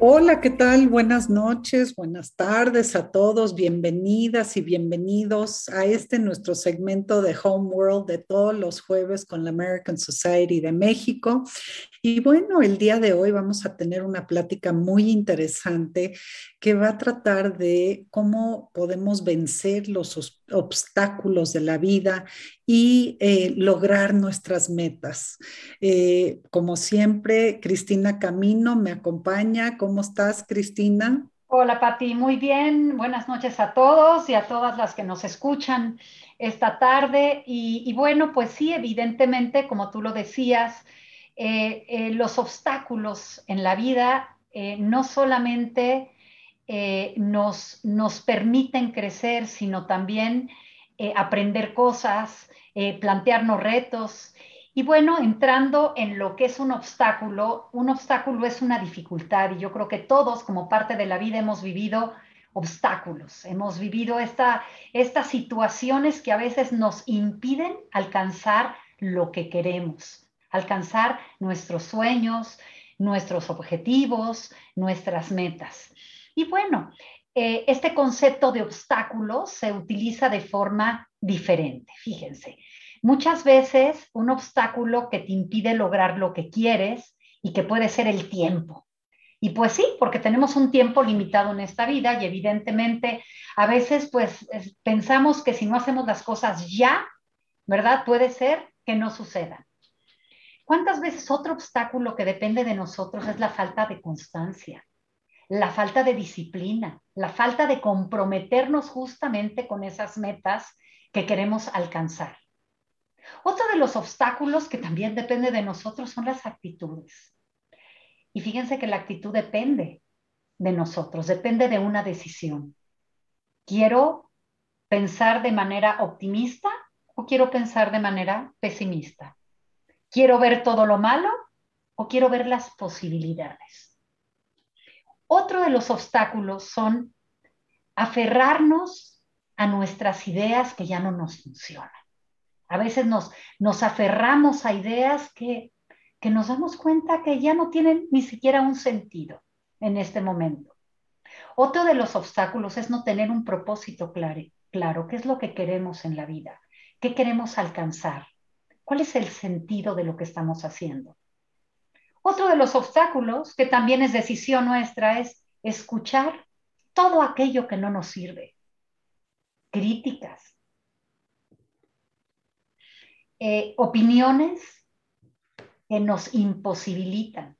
Hola, ¿qué tal? Buenas noches, buenas tardes a todos. Bienvenidas y bienvenidos a este nuestro segmento de Home World de todos los jueves con la American Society de México. Y bueno, el día de hoy vamos a tener una plática muy interesante que va a tratar de cómo podemos vencer los obstáculos de la vida y eh, lograr nuestras metas. Eh, como siempre, Cristina Camino me acompaña. ¿Cómo estás, Cristina? Hola, Pati. Muy bien. Buenas noches a todos y a todas las que nos escuchan esta tarde. Y, bueno, pues sí, evidentemente, como tú lo decías, eh, los obstáculos en la vida no solamente nos, nos permiten crecer, sino también aprender cosas, plantearnos retos y bueno, entrando en lo que es un obstáculo, un obstáculo es una dificultad y yo creo que todos como parte de la vida hemos vivido obstáculos, hemos vivido esta, estas situaciones que a veces nos impiden alcanzar lo que queremos. alcanzar nuestros sueños, nuestros objetivos, nuestras metas. Y bueno, eh, este concepto de obstáculos se utiliza de forma diferente. Fíjense, muchas veces un obstáculo que te impide lograr lo que quieres y que puede ser el tiempo. Y pues sí, porque tenemos un tiempo limitado en esta vida y evidentemente a veces pues pensamos que si no hacemos las cosas ya, ¿verdad? Puede ser que no sucedan. ¿Cuántas veces otro obstáculo que depende de nosotros es la falta de constancia, la falta de disciplina, la falta de comprometernos justamente con esas metas que queremos alcanzar? Otro de los obstáculos que también depende de nosotros son las actitudes. Y fíjense que la actitud depende de nosotros, depende de una decisión. ¿Quiero pensar de manera optimista o quiero pensar de manera pesimista? ¿Quiero ver todo lo malo o quiero ver las posibilidades? Otro de los obstáculos son aferrarnos a nuestras ideas que ya no nos funcionan. A veces nos, nos aferramos a ideas que, que nos damos cuenta que ya no tienen ni siquiera un sentido en este momento. Otro de los obstáculos es no tener un propósito claro, claro, qué es lo que queremos en la vida, qué queremos alcanzar. ¿Cuál es el sentido de lo que estamos haciendo? Otro de los obstáculos, que también es decisión nuestra, es escuchar todo aquello que no nos sirve. Críticas, eh, opiniones que nos imposibilitan.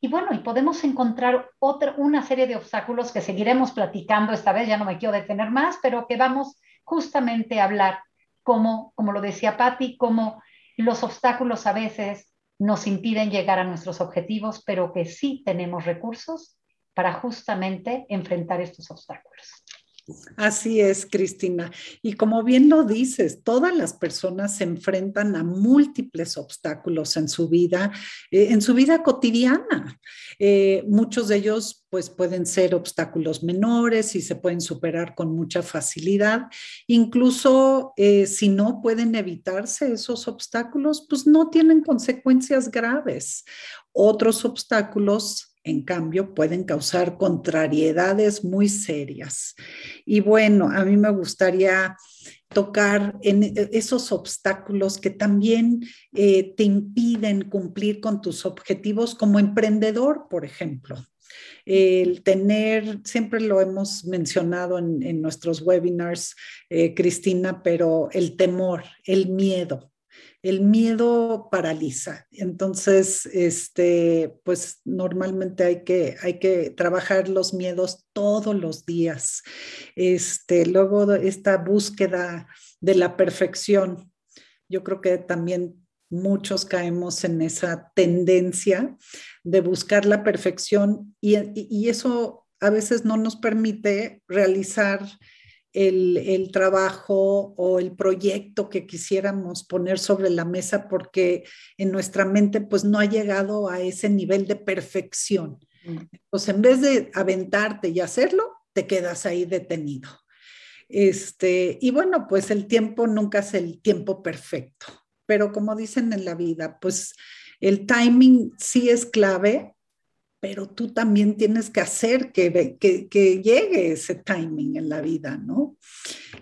Y bueno, y podemos encontrar otra, una serie de obstáculos que seguiremos platicando esta vez, ya no me quiero detener más, pero que vamos justamente a hablar como, como lo decía Patti, como los obstáculos a veces nos impiden llegar a nuestros objetivos, pero que sí tenemos recursos para justamente enfrentar estos obstáculos. Así es, Cristina. Y como bien lo dices, todas las personas se enfrentan a múltiples obstáculos en su vida, eh, en su vida cotidiana. Eh, muchos de ellos pues pueden ser obstáculos menores y se pueden superar con mucha facilidad. Incluso eh, si no pueden evitarse esos obstáculos, pues no tienen consecuencias graves. Otros obstáculos en cambio, pueden causar contrariedades muy serias. Y bueno, a mí me gustaría tocar en esos obstáculos que también eh, te impiden cumplir con tus objetivos como emprendedor, por ejemplo. El tener, siempre lo hemos mencionado en, nuestros webinars, eh, Cristina, pero el temor, el miedo, el miedo paraliza. Entonces, este, pues normalmente hay que, hay que trabajar los miedos todos los días. Este, luego, esta búsqueda de la perfección. Yo creo que también muchos caemos en esa tendencia de buscar la perfección y, y eso a veces no nos permite realizar el, trabajo o el proyecto que quisiéramos poner sobre la mesa porque en nuestra mente pues no ha llegado a ese nivel de perfección. Pues en vez de aventarte y hacerlo, te quedas ahí detenido. Este, y bueno, pues el tiempo nunca es el tiempo perfecto, pero como dicen en la vida, pues el timing sí es clave pero tú también tienes que hacer que, que, llegue ese timing en la vida, ¿no?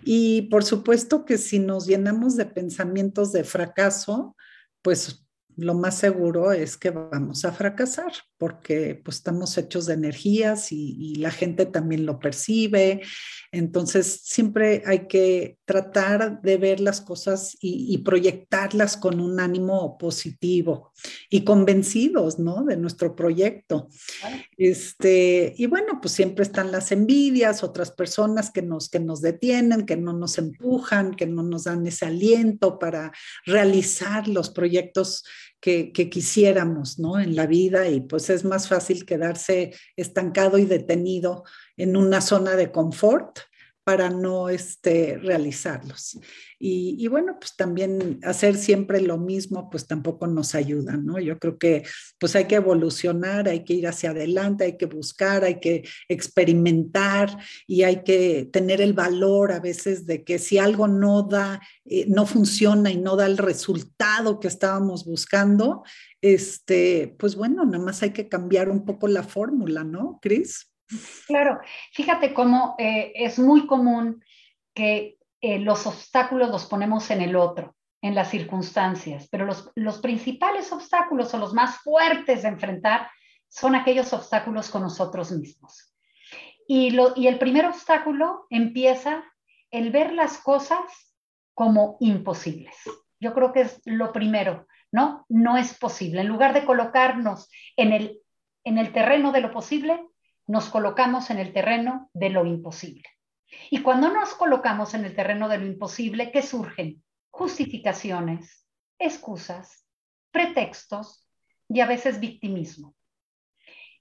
Y por supuesto que si nos llenamos de pensamientos de fracaso, pues lo más seguro es que vamos a fracasar porque pues estamos hechos de energías y, la gente también lo percibe. Entonces siempre hay que tratar de ver las cosas y, proyectarlas con un ánimo positivo y convencidos, ¿no? De nuestro proyecto. Este, y bueno, pues siempre están las envidias, otras personas que nos, que nos detienen, que no nos empujan, que no nos dan ese aliento para realizar los proyectos que, quisiéramos ¿no? en la vida y pues es más fácil quedarse estancado y detenido en una zona de confort para no este, realizarlos. Y, bueno, pues también hacer siempre lo mismo, pues tampoco nos ayuda, ¿no? Yo creo que pues hay que evolucionar, hay que ir hacia adelante, hay que buscar, hay que experimentar y hay que tener el valor a veces de que si algo no da, eh, no funciona y no da el resultado que estábamos buscando, este, pues bueno, nada más hay que cambiar un poco la fórmula, ¿no, Cris? Claro, fíjate cómo eh, es muy común que eh, los obstáculos los ponemos en el otro, en las circunstancias, pero los, los principales obstáculos o los más fuertes de enfrentar son aquellos obstáculos con nosotros mismos. Y, lo, y el primer obstáculo empieza el ver las cosas como imposibles. Yo creo que es lo primero, ¿no? No es posible. En lugar de colocarnos en el, en el terreno de lo posible, nos colocamos en el terreno de lo imposible. Y cuando nos colocamos en el terreno de lo imposible, ¿qué surgen? Justificaciones, excusas, pretextos y a veces victimismo.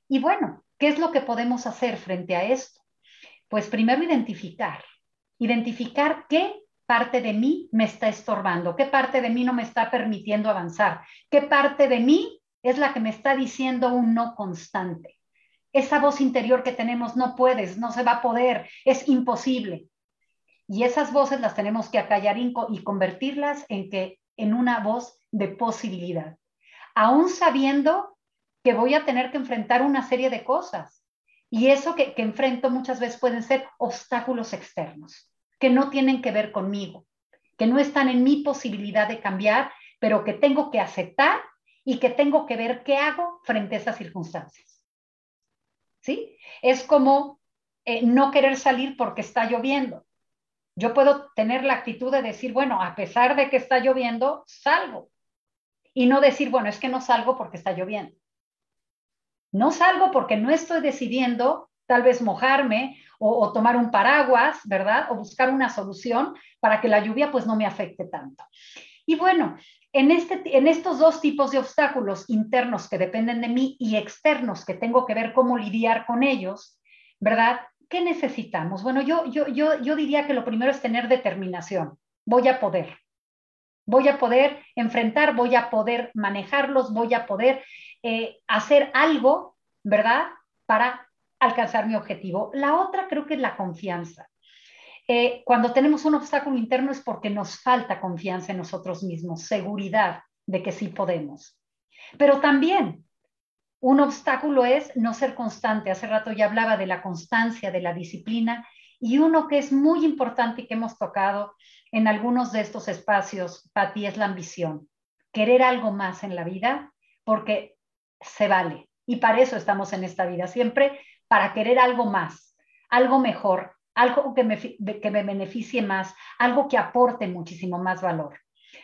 Y bueno, ¿qué es lo que podemos hacer frente a esto? Pues primero identificar, identificar qué parte de mí me está estorbando, qué parte de mí no me está permitiendo avanzar, qué parte de mí es la que me está diciendo un no constante esa voz interior que tenemos, no puedes, no se va a poder, es imposible. Y esas voces las tenemos que acallar y convertirlas en, que, en una voz de posibilidad, aún sabiendo que voy a tener que enfrentar una serie de cosas. Y eso que, que enfrento muchas veces pueden ser obstáculos externos, que no tienen que ver conmigo, que no están en mi posibilidad de cambiar, pero que tengo que aceptar y que tengo que ver qué hago frente a esas circunstancias. Es como eh, no querer salir porque está lloviendo. Yo puedo tener la actitud de decir, bueno, a pesar de que está lloviendo, salgo. Y no decir, bueno, es que no salgo porque está lloviendo. No salgo porque no estoy decidiendo tal vez mojarme o, o, tomar un paraguas, ¿verdad? O buscar una solución para que la lluvia pues no me afecte tanto. Y bueno, en, este, en estos dos tipos de obstáculos internos que dependen de mí y externos que tengo que ver cómo lidiar con ellos, ¿verdad? ¿Qué necesitamos? Bueno, yo, yo, yo, yo diría que lo primero es tener determinación. Voy a poder. Voy a poder enfrentar, voy a poder manejarlos, voy a poder eh, hacer algo, ¿verdad? Para alcanzar mi objetivo. La otra creo que es la confianza. Eh, cuando tenemos un obstáculo interno es porque nos falta confianza en nosotros mismos, seguridad de que sí podemos. Pero también un obstáculo es no ser constante. Hace rato ya hablaba de la constancia, de la disciplina, y uno que es muy importante y que hemos tocado en algunos de estos espacios, Pati, es la ambición. Querer algo más en la vida, porque se vale. Y para eso estamos en esta vida, siempre para querer algo más, algo mejor, algo que me, que me beneficie más, algo que aporte muchísimo más valor.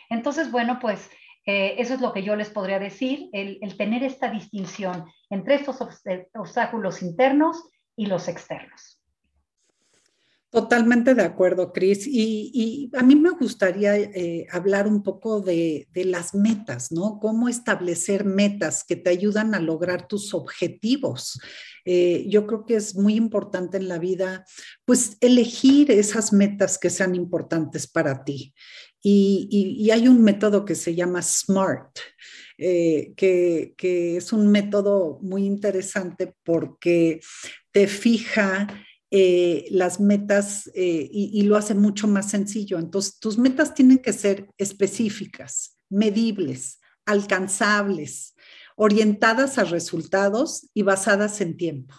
Entonces, bueno, pues eh, eso es lo que yo les podría decir, el, tener esta distinción entre estos obstáculos internos y los externos. Totalmente de acuerdo, Cris. Y, a mí me gustaría eh, hablar un poco de, las metas, ¿no? Cómo establecer metas que te ayudan a lograr tus objetivos. Eh, yo creo que es muy importante en la vida, pues, elegir esas metas que sean importantes para ti. Y, hay un método que se llama SMART. Eh, que es un método muy interesante porque te fija eh, las metas eh, y, lo hace mucho más sencillo. Entonces, tus metas tienen que ser específicas, medibles, alcanzables, orientadas a resultados y basadas en tiempo.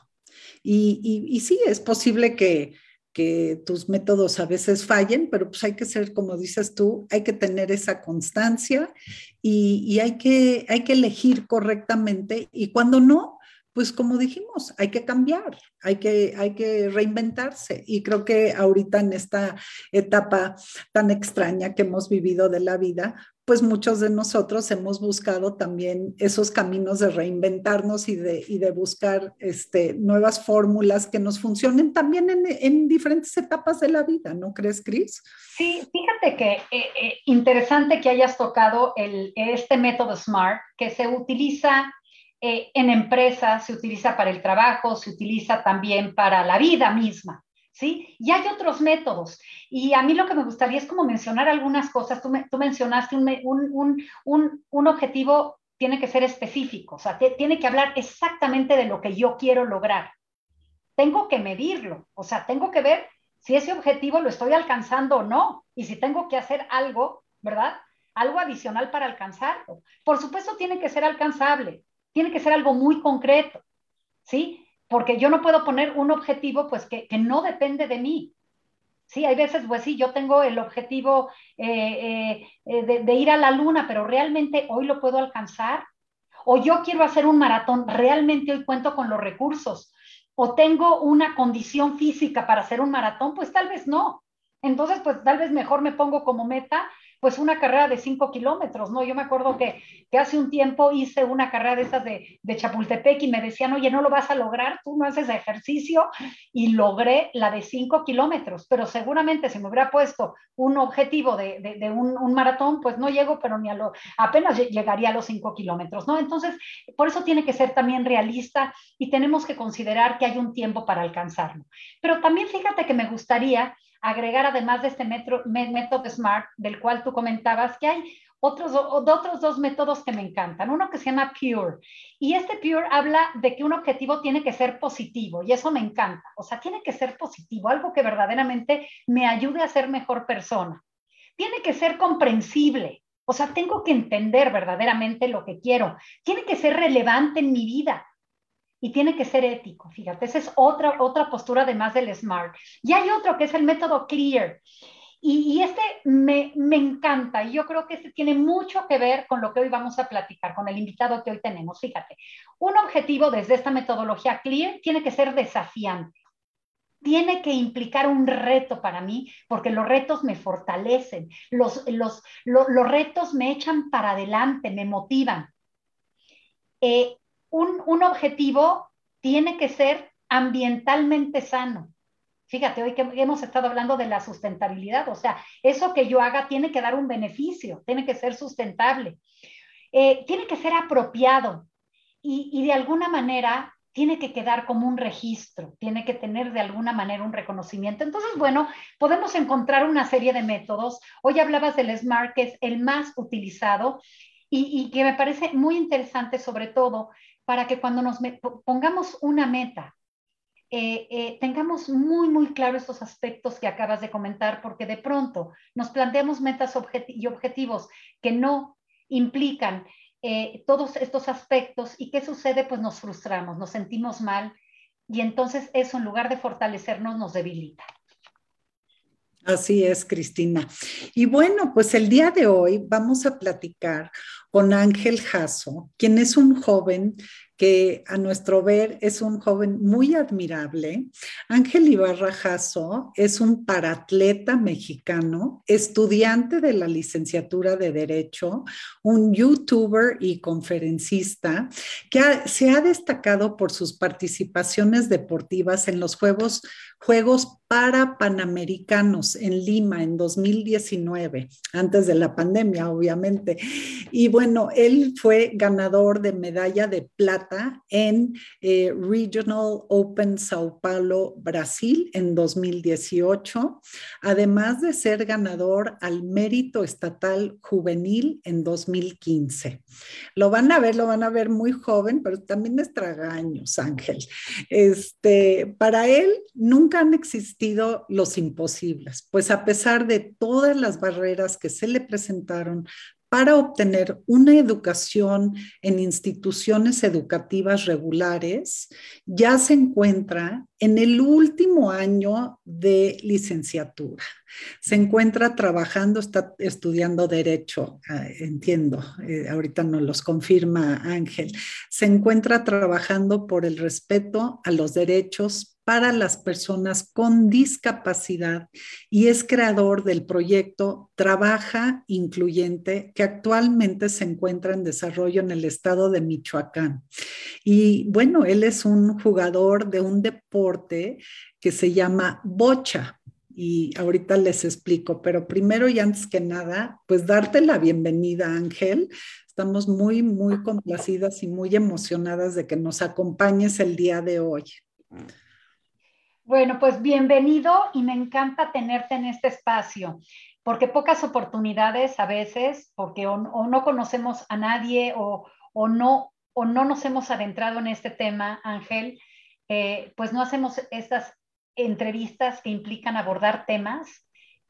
Y, y, sí, es posible que, tus métodos a veces fallen, pero pues hay que ser, como dices tú, hay que tener esa constancia y, y hay, que, hay que elegir correctamente y cuando no, pues como dijimos, hay que cambiar, hay que, hay que reinventarse. Y creo que ahorita en esta etapa tan extraña que hemos vivido de la vida, pues muchos de nosotros hemos buscado también esos caminos de reinventarnos y de, y de buscar este, nuevas fórmulas que nos funcionen también en, en, diferentes etapas de la vida, ¿no crees, Cris? Sí, fíjate que eh, eh, interesante que hayas tocado el, este método SMART que se utiliza eh, en empresas, se utiliza para el trabajo, se utiliza también para la vida misma, ¿sí? Y hay otros métodos. Y a mí lo que me gustaría es como mencionar algunas cosas. Tú, tú mencionaste un, un, objetivo tiene que ser específico, o sea, tiene que hablar exactamente de lo que yo quiero lograr. Tengo que medirlo, o sea, tengo que ver si ese objetivo lo estoy alcanzando o no, y si tengo que hacer algo, ¿verdad? Algo adicional para alcanzarlo. Por supuesto, tiene que ser alcanzable, tiene que ser algo muy concreto, ¿sí? porque yo no puedo poner un objetivo pues que, no depende de mí. Sí, hay veces, pues sí, yo tengo el objetivo eh, eh, de, de, ir a la luna, pero realmente hoy lo puedo alcanzar. O yo quiero hacer un maratón, realmente hoy cuento con los recursos. O tengo una condición física para hacer un maratón, pues tal vez no. Entonces, pues tal vez mejor me pongo como meta pues una carrera de cinco kilómetros, ¿no? Yo me acuerdo que, hace un tiempo hice una carrera de esas de, Chapultepec y me decían, oye, no lo vas a lograr, tú no haces ejercicio, y logré la de cinco kilómetros, pero seguramente si me hubiera puesto un objetivo de, de, un, maratón, pues no llego, pero ni a lo, apenas llegaría a los cinco kilómetros, ¿no? Entonces, por eso tiene que ser también realista y tenemos que considerar que hay un tiempo para alcanzarlo. Pero también fíjate que me gustaría agregar además de este método SMART, del cual tú comentabas, que hay otros, otros dos métodos que me encantan. Uno que se llama PURE. Y este PURE habla de que un objetivo tiene que ser positivo y eso me encanta. O sea, tiene que ser positivo, algo que verdaderamente me ayude a ser mejor persona. Tiene que ser comprensible. O sea, tengo que entender verdaderamente lo que quiero. Tiene que ser relevante en mi vida y tiene que ser ético, fíjate, esa es otra, otra postura además del SMART. Y hay otro que es el método CLEAR. Y, este me, me, encanta y yo creo que este tiene mucho que ver con lo que hoy vamos a platicar, con el invitado que hoy tenemos. Fíjate, un objetivo desde esta metodología CLEAR tiene que ser desafiante. Tiene que implicar un reto para mí, porque los retos me fortalecen, los, los, los, retos me echan para adelante, me motivan. Eh, un, objetivo tiene que ser ambientalmente sano. Fíjate, hoy que hemos estado hablando de la sustentabilidad, o sea, eso que yo haga tiene que dar un beneficio, tiene que ser sustentable, eh, tiene que ser apropiado y, y, de alguna manera tiene que quedar como un registro, tiene que tener de alguna manera un reconocimiento. Entonces, bueno, podemos encontrar una serie de métodos. Hoy hablabas del SMART, que es el más utilizado y, y que me parece muy interesante sobre todo para que cuando nos pongamos una meta, eh, eh, tengamos muy, muy claro estos aspectos que acabas de comentar, porque de pronto nos planteamos metas y objetivos que no implican eh, todos estos aspectos y qué sucede, pues nos frustramos, nos sentimos mal y entonces eso en lugar de fortalecernos nos debilita. Así es, Cristina. Y bueno, pues el día de hoy vamos a platicar con Ángel Jasso, quien es un joven que a nuestro ver es un joven muy admirable. Ángel Ibarra Jasso es un paratleta mexicano, estudiante de la licenciatura de Derecho, un youtuber y conferencista que se ha destacado por sus participaciones deportivas en los Juegos Juegos para Panamericanos en Lima en 2019, antes de la pandemia, obviamente. Y bueno, él fue ganador de medalla de plata en eh, Regional Open Sao Paulo, Brasil, en 2018, además de ser ganador al mérito estatal juvenil en 2015. Lo van a ver, lo van a ver muy joven, pero también es tragaños, Ángel. Este, para él, nunca han existido los imposibles, pues a pesar de todas las barreras que se le presentaron para obtener una educación en instituciones educativas regulares, ya se encuentra en el último año de licenciatura. Se encuentra trabajando, está estudiando derecho, ah, entiendo, eh, ahorita nos los confirma Ángel. Se encuentra trabajando por el respeto a los derechos para las personas con discapacidad y es creador del proyecto Trabaja Incluyente que actualmente se encuentra en desarrollo en el estado de Michoacán. Y bueno, él es un jugador de un deporte que se llama bocha, y ahorita les explico, pero primero y antes que nada, pues darte la bienvenida, Ángel. Estamos muy, muy complacidas y muy emocionadas de que nos acompañes el día de hoy. Bueno, pues bienvenido y me encanta tenerte en este espacio, porque pocas oportunidades a veces, porque o, no conocemos a nadie o, no, o no nos hemos adentrado en este tema, Ángel, eh, pues no hacemos estas entrevistas que implican abordar temas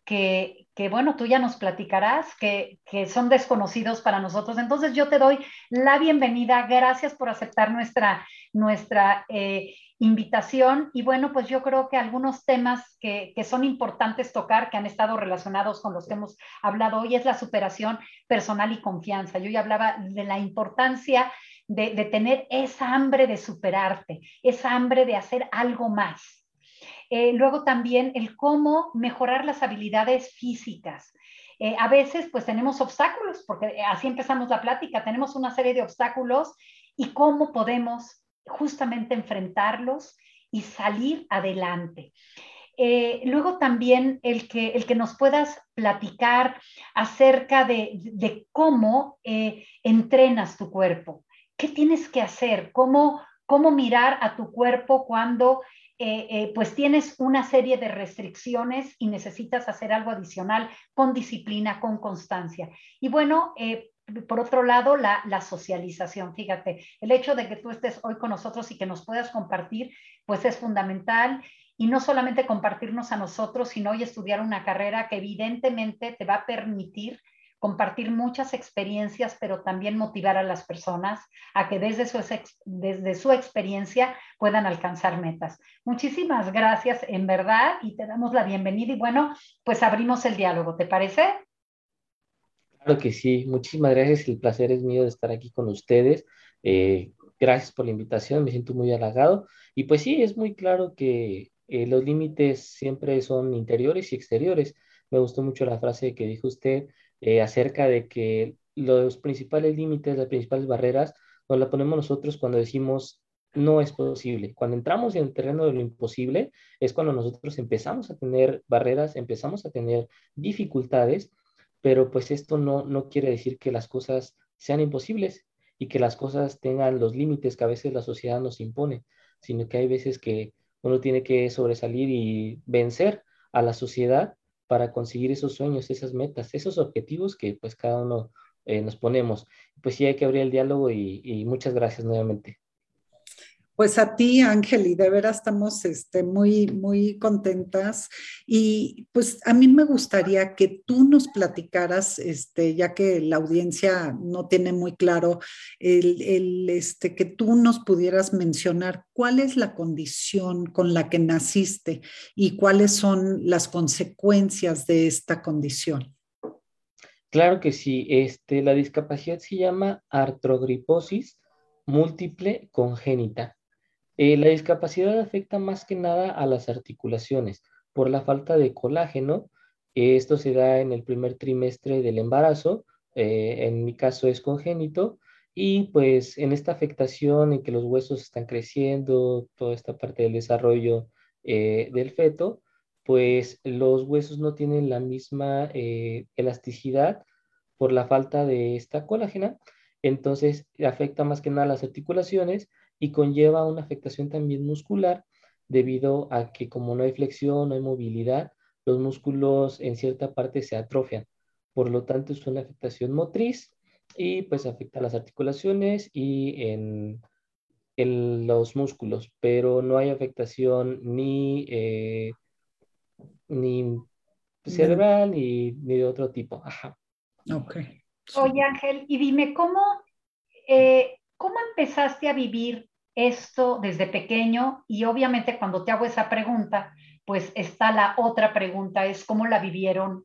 que, bueno, tú ya nos platicarás, que, son desconocidos para nosotros. Entonces yo te doy la bienvenida, gracias por aceptar nuestra, nuestra eh, invitación. Y bueno, pues yo creo que algunos temas que, son importantes tocar, que han estado relacionados con los que hemos hablado hoy, es la superación personal y confianza. Yo ya hablaba de la importancia de, de tener esa hambre de superarte, esa hambre de hacer algo más eh, luego también el cómo mejorar las habilidades físicas. Eh, a veces pues tenemos obstáculos, porque así empezamos la plática, tenemos una serie de obstáculos y cómo podemos justamente enfrentarlos y salir adelante. Eh, luego también el que, el que nos puedas platicar acerca de, de cómo entrenas tu cuerpo, qué tienes que hacer, cómo, cómo mirar a tu cuerpo cuando eh, eh, pues tienes una serie de restricciones y necesitas hacer algo adicional con disciplina, con constancia. Y bueno, eh, por otro lado, la, la, socialización. Fíjate, el hecho de que tú estés hoy con nosotros y que nos puedas compartir, pues es fundamental. Y no solamente compartirnos a nosotros, sino hoy estudiar una carrera que evidentemente te va a permitir compartir muchas experiencias, pero también motivar a las personas a que desde su, desde su experiencia puedan alcanzar metas. Muchísimas gracias en verdad y te damos la bienvenida y bueno, pues abrimos el diálogo, ¿te parece? Claro que sí, muchísimas gracias, el placer es mío de estar aquí con ustedes. Eh, gracias por la invitación, me siento muy halagado. Y pues sí, es muy claro que eh, los límites siempre son interiores y exteriores. Me gustó mucho la frase que dijo usted, eh, acerca de que los principales límites, las principales barreras, nos la ponemos nosotros cuando decimos no es posible. Cuando entramos en el terreno de lo imposible es cuando nosotros empezamos a tener barreras, empezamos a tener dificultades, pero pues esto no, no quiere decir que las cosas sean imposibles y que las cosas tengan los límites que a veces la sociedad nos impone, sino que hay veces que uno tiene que sobresalir y vencer a la sociedad para conseguir esos sueños, esas metas, esos objetivos que pues cada uno eh, nos ponemos. Pues sí, hay que abrir el diálogo y, y muchas gracias nuevamente. Pues a ti, Ángel, y de veras estamos este, muy, muy contentas. Y pues a mí me gustaría que tú nos platicaras, este, ya que la audiencia no tiene muy claro, el, este, que tú nos pudieras mencionar cuál es la condición con la que naciste y cuáles son las consecuencias de esta condición. Claro que sí, este, la discapacidad se llama artrogriposis múltiple congénita. Eh, la discapacidad afecta más que nada a las articulaciones por la falta de colágeno. esto se da en el primer trimestre del embarazo, eh, en mi caso es congénito, y pues en esta afectación en que los huesos están creciendo, toda esta parte del desarrollo eh, del feto, pues los huesos no tienen la misma elasticidad por la falta de esta colágena, entonces afecta más que nada las articulaciones y conlleva una afectación también muscular debido a que como no hay flexión, no hay movilidad, los músculos en cierta parte se atrofian. Por lo tanto, es una afectación motriz y pues afecta las articulaciones y en, los músculos, pero no hay afectación ni, eh, ni cerebral ni, de otro tipo. Ajá. Ok. Oye, Ángel, y dime, ¿cómo, eh, ¿cómo empezaste a vivir esto desde pequeño y obviamente cuando te hago esa pregunta, pues está la otra pregunta, es cómo la vivieron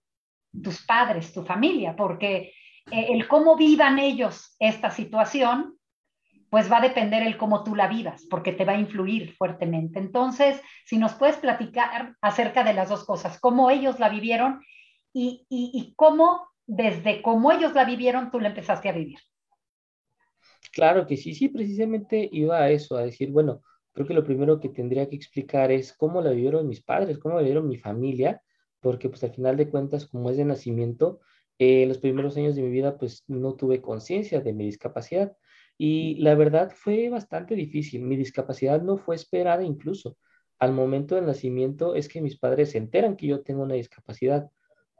tus padres, tu familia, porque eh, el cómo vivan ellos esta situación, pues va a depender el cómo tú la vivas, porque te va a influir fuertemente. Entonces, si nos puedes platicar acerca de las dos cosas, cómo ellos la vivieron y, y cómo, desde cómo ellos la vivieron, tú la empezaste a vivir. Claro que sí, sí, precisamente iba a eso, a decir, bueno, creo que lo primero que tendría que explicar es cómo la vivieron mis padres, cómo la vivieron mi familia, porque pues al final de cuentas, como es de nacimiento, eh, los primeros años de mi vida pues no tuve conciencia de mi discapacidad y la verdad fue bastante difícil, mi discapacidad no fue esperada incluso. al momento del nacimiento es que mis padres se enteran que yo tengo una discapacidad.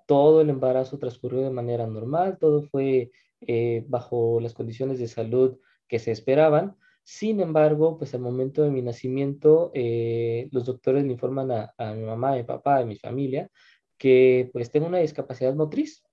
Todo el embarazo transcurrió de manera normal, todo fue eh, bajo las condiciones de salud que se esperaban. Sin embargo, pues al momento de mi nacimiento, eh, los doctores le informan a, mi mamá, a mi papá, a mi familia, que pues tengo una discapacidad motriz.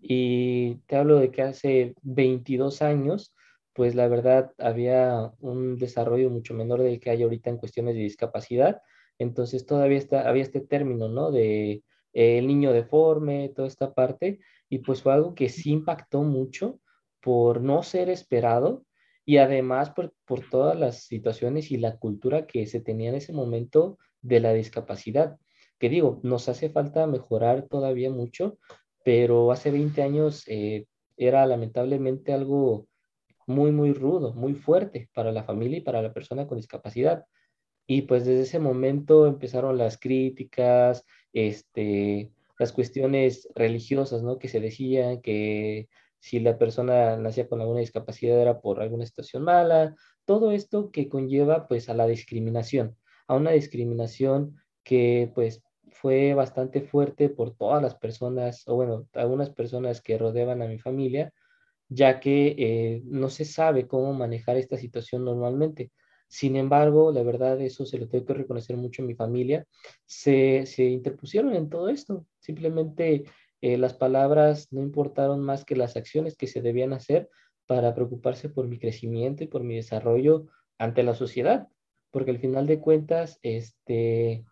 Y te hablo de que hace 22 años, pues la verdad había un desarrollo mucho menor del que hay ahorita en cuestiones de discapacidad. Entonces todavía está, había este término, ¿no? De eh, el niño deforme, toda esta parte. Y pues fue algo que sí impactó mucho por no ser esperado y además por, por todas las situaciones y la cultura que se tenía en ese momento de la discapacidad. Que digo, nos hace falta mejorar todavía mucho, pero hace 20 años eh, era lamentablemente algo muy, muy rudo, muy fuerte para la familia y para la persona con discapacidad. Y pues desde ese momento empezaron las críticas, este, las cuestiones religiosas, ¿no? Que se decían que si la persona nacía con alguna discapacidad era por alguna situación mala, todo esto que conlleva pues a la discriminación, a una discriminación que pues fue bastante fuerte por todas las personas, o bueno, algunas personas que rodeaban a mi familia, ya que eh, no se sabe cómo manejar esta situación normalmente. Sin embargo, la verdad, eso se lo tengo que reconocer mucho a mi familia, se, se interpusieron en todo esto. Simplemente eh, las palabras no importaron más que las acciones que se debían hacer para preocuparse por mi crecimiento y por mi desarrollo ante la sociedad, porque al final de cuentas, este,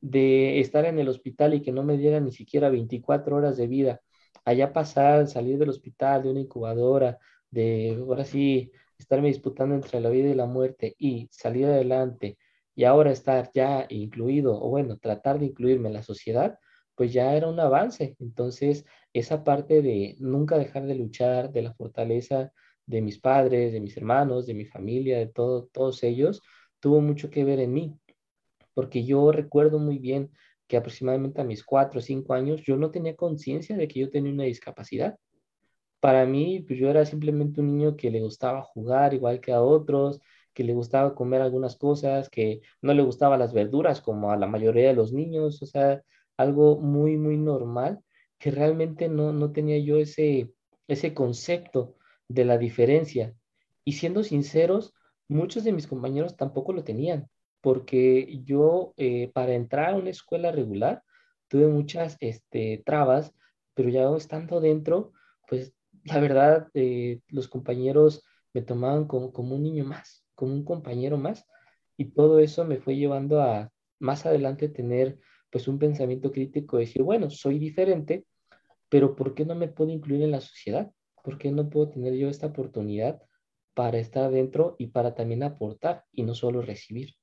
de estar en el hospital y que no me dieran ni siquiera 24 horas de vida, allá pasar, salir del hospital, de una incubadora, de ahora sí, estarme disputando entre la vida y la muerte y salir adelante y ahora estar ya incluido, o bueno, tratar de incluirme en la sociedad, pues ya era un avance. Entonces, esa parte de nunca dejar de luchar, de la fortaleza de mis padres, de mis hermanos, de mi familia, de todo, todos ellos, tuvo mucho que ver en mí, porque yo recuerdo muy bien que aproximadamente a mis cuatro o cinco años yo no tenía conciencia de que yo tenía una discapacidad. Para mí, pues yo era simplemente un niño que le gustaba jugar igual que a otros, que le gustaba comer algunas cosas, que no le gustaban las verduras como a la mayoría de los niños, o sea, algo muy, muy normal, que realmente no, no tenía yo ese, ese concepto de la diferencia. Y siendo sinceros, muchos de mis compañeros tampoco lo tenían, porque yo eh, para entrar a una escuela regular tuve muchas este, trabas, pero ya estando dentro, pues la verdad, eh, los compañeros me tomaban como, como un niño más, como un compañero más, y todo eso me fue llevando a más adelante tener pues un pensamiento crítico, decir, bueno, soy diferente, pero ¿por qué no me puedo incluir en la sociedad? ¿Por qué no puedo tener yo esta oportunidad para estar dentro y para también aportar y no solo recibir?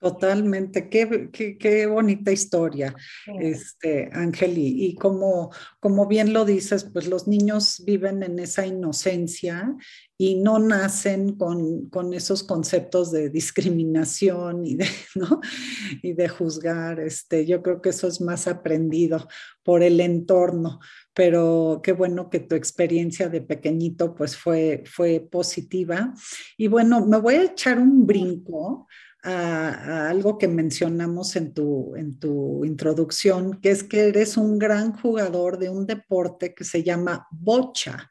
Totalmente, qué, qué, qué, bonita historia, este, Ángel, y, y, como, como bien lo dices, pues los niños viven en esa inocencia y no nacen con, con esos conceptos de discriminación y de, ¿no? y de juzgar. Este, yo creo que eso es más aprendido por el entorno, pero qué bueno que tu experiencia de pequeñito pues fue, fue positiva. Y bueno, me voy a echar un brinco a, algo que mencionamos en tu, en tu introducción, que es que eres un gran jugador de un deporte que se llama bocha.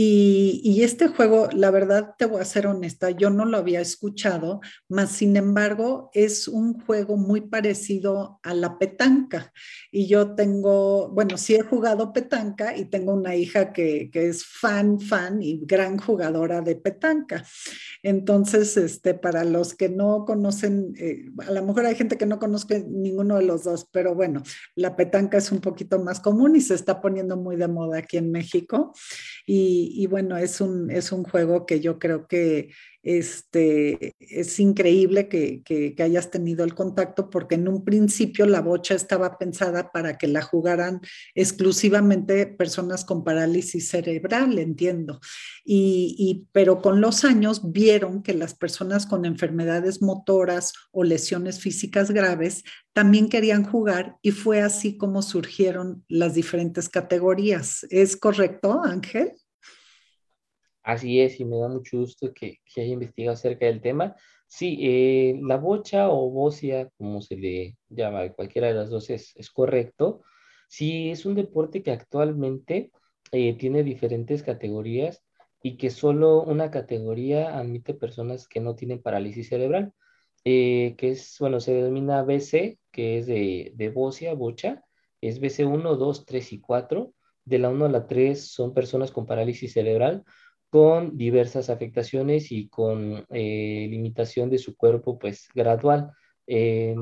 Y, este juego, la verdad, te voy a ser honesta, yo no lo había escuchado, mas sin embargo es un juego muy parecido a la petanca. Y yo tengo, bueno, sí he jugado petanca y tengo una hija que, es fan, fan y gran jugadora de petanca. Entonces, este, para los que no conocen, eh, a lo mejor hay gente que no conozca ninguno de los dos, pero bueno, la petanca es un poquito más común y se está poniendo muy de moda aquí en México. Y, bueno, es un, es un juego que yo creo que este, es increíble que, hayas tenido el contacto porque en un principio la bocha estaba pensada para que la jugaran exclusivamente personas con parálisis cerebral, entiendo. Y, pero con los años vieron que las personas con enfermedades motoras o lesiones físicas graves también querían jugar y fue así como surgieron las diferentes categorías. ¿Es correcto, Ángel? Así es, y me da mucho gusto que, que haya investigado acerca del tema. Sí, eh, la bocha o bocia, como se le llama, cualquiera de las dos es, correcto. Sí, es un deporte que actualmente eh, tiene diferentes categorías y que solo una categoría admite personas que no tienen parálisis cerebral, eh, que es, bueno, se denomina BC, que es de, de bocia, bocha, es BC 1, 2, 3 y 4. De la 1 a la 3 son personas con parálisis cerebral con diversas afectaciones y con eh, limitación de su cuerpo, pues gradual. Eh,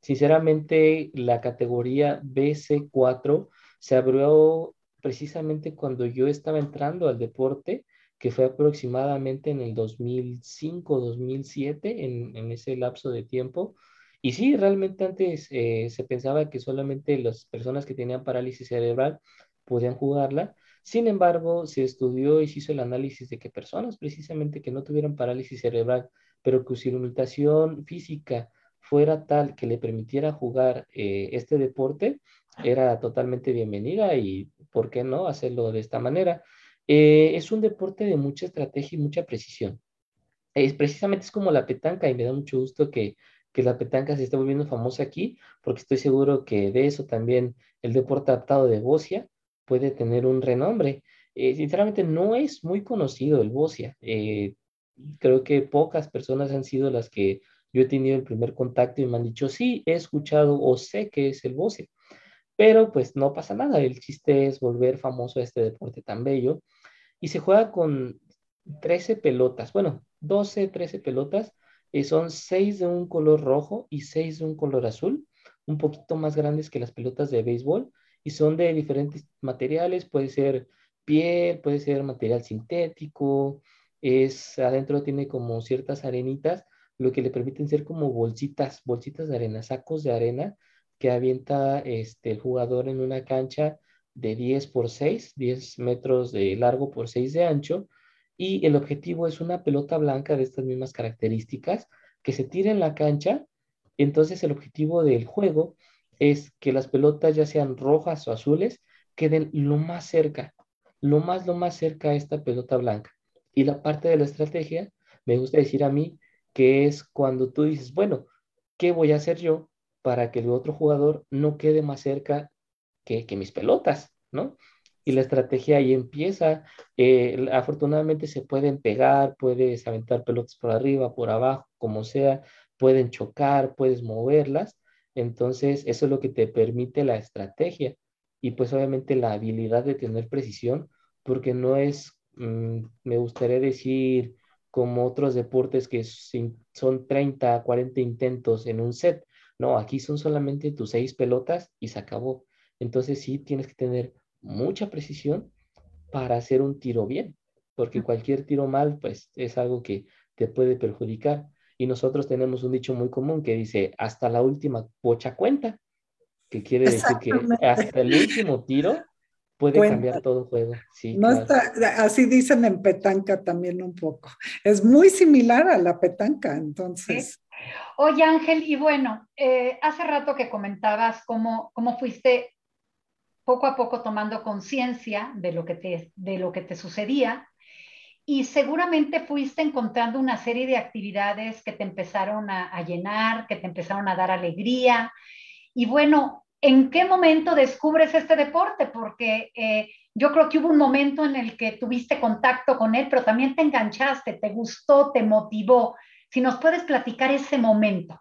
sinceramente, la categoría BC4 se abrió precisamente cuando yo estaba entrando al deporte, que fue aproximadamente en el 2005-2007, en, en, ese lapso de tiempo. Y sí, realmente antes eh, se pensaba que solamente las personas que tenían parálisis cerebral podían jugarla, sin embargo, se estudió y se hizo el análisis de que personas precisamente que no tuvieran parálisis cerebral, pero que su limitación física fuera tal que le permitiera jugar eh, este deporte, era totalmente bienvenida y, ¿por qué no hacerlo de esta manera? Eh, es un deporte de mucha estrategia y mucha precisión. Es, precisamente es como la petanca y me da mucho gusto que, que la petanca se esté volviendo famosa aquí, porque estoy seguro que de eso también el deporte adaptado de Bocia puede tener un renombre. Eh, sinceramente, no es muy conocido el Bocia. Eh, creo que pocas personas han sido las que yo he tenido el primer contacto y me han dicho, sí, he escuchado o sé que es el Bocia. Pero pues no pasa nada, el chiste es volver famoso a este deporte tan bello. Y se juega con 13 pelotas, bueno, 12, 13 pelotas, y son 6 de un color rojo y 6 de un color azul, un poquito más grandes que las pelotas de béisbol y son de diferentes materiales, puede ser piel, puede ser material sintético, es adentro tiene como ciertas arenitas, lo que le permiten ser como bolsitas, bolsitas de arena, sacos de arena que avienta este, el jugador en una cancha de 10 por 6, 10 metros de largo por 6 de ancho, y el objetivo es una pelota blanca de estas mismas características que se tira en la cancha. Entonces el objetivo del juego es que las pelotas, ya sean rojas o azules, queden lo más cerca, lo más, lo más cerca a esta pelota blanca. Y la parte de la estrategia, me gusta decir a mí, que es cuando tú dices, bueno, ¿qué voy a hacer yo para que el otro jugador no quede más cerca que, mis pelotas, ¿no? Y la estrategia ahí empieza. Eh, afortunadamente se pueden pegar, puedes aventar pelotas por arriba, por abajo, como sea, pueden chocar, puedes moverlas, entonces, eso es lo que te permite la estrategia y pues obviamente la habilidad de tener precisión, porque no es, mm, me gustaría decir, como otros deportes que son 30, 40 intentos en un set. No, aquí son solamente tus seis pelotas y se acabó. Entonces sí tienes que tener mucha precisión para hacer un tiro bien, porque cualquier tiro mal, pues es algo que te puede perjudicar. Y nosotros tenemos un dicho muy común que dice, hasta la última pocha cuenta, que quiere decir que hasta el último tiro puede cambiar todo el juego. Sí, no está, así dicen en petanca también un poco. Es muy similar a la petanca, entonces. Oye, Ángel, y bueno, eh, hace rato que comentabas cómo, cómo fuiste poco a poco tomando conciencia de, lo que te, de lo que te sucedía y seguramente fuiste encontrando una serie de actividades que te empezaron a, llenar, que te empezaron a dar alegría. Y bueno, ¿en qué momento descubres este deporte? Porque eh, yo creo que hubo un momento en el que tuviste contacto con él, pero también te enganchaste, te gustó, te motivó. Si nos puedes platicar ese momento.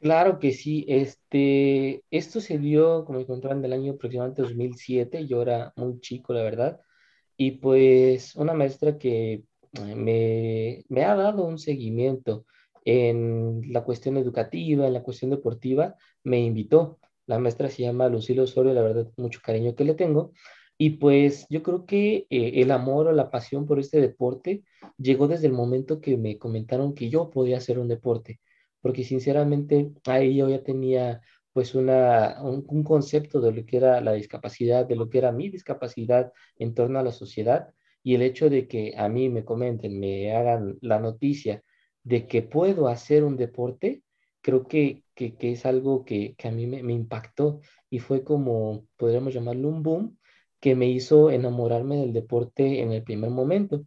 Claro que sí, este, esto se dio, como me contaban, del año aproximadamente 2007, yo era muy chico, la verdad, y pues una maestra que eh, me, ha dado un seguimiento en la cuestión educativa, en la cuestión deportiva, me invitó. La maestra se llama Lucila Osorio, la verdad, mucho cariño que le tengo. Y pues yo creo que eh, el amor o la pasión por este deporte llegó desde el momento que me comentaron que yo podía hacer un deporte, porque sinceramente ahí yo ya tenía pues una, un, concepto de lo que era la discapacidad, de lo que era mi discapacidad en torno a la sociedad y el hecho de que a mí me comenten, me hagan la noticia de que puedo hacer un deporte, creo que, que, es algo que, que a mí me, impactó y fue como, podríamos llamarlo un boom, que me hizo enamorarme del deporte en el primer momento.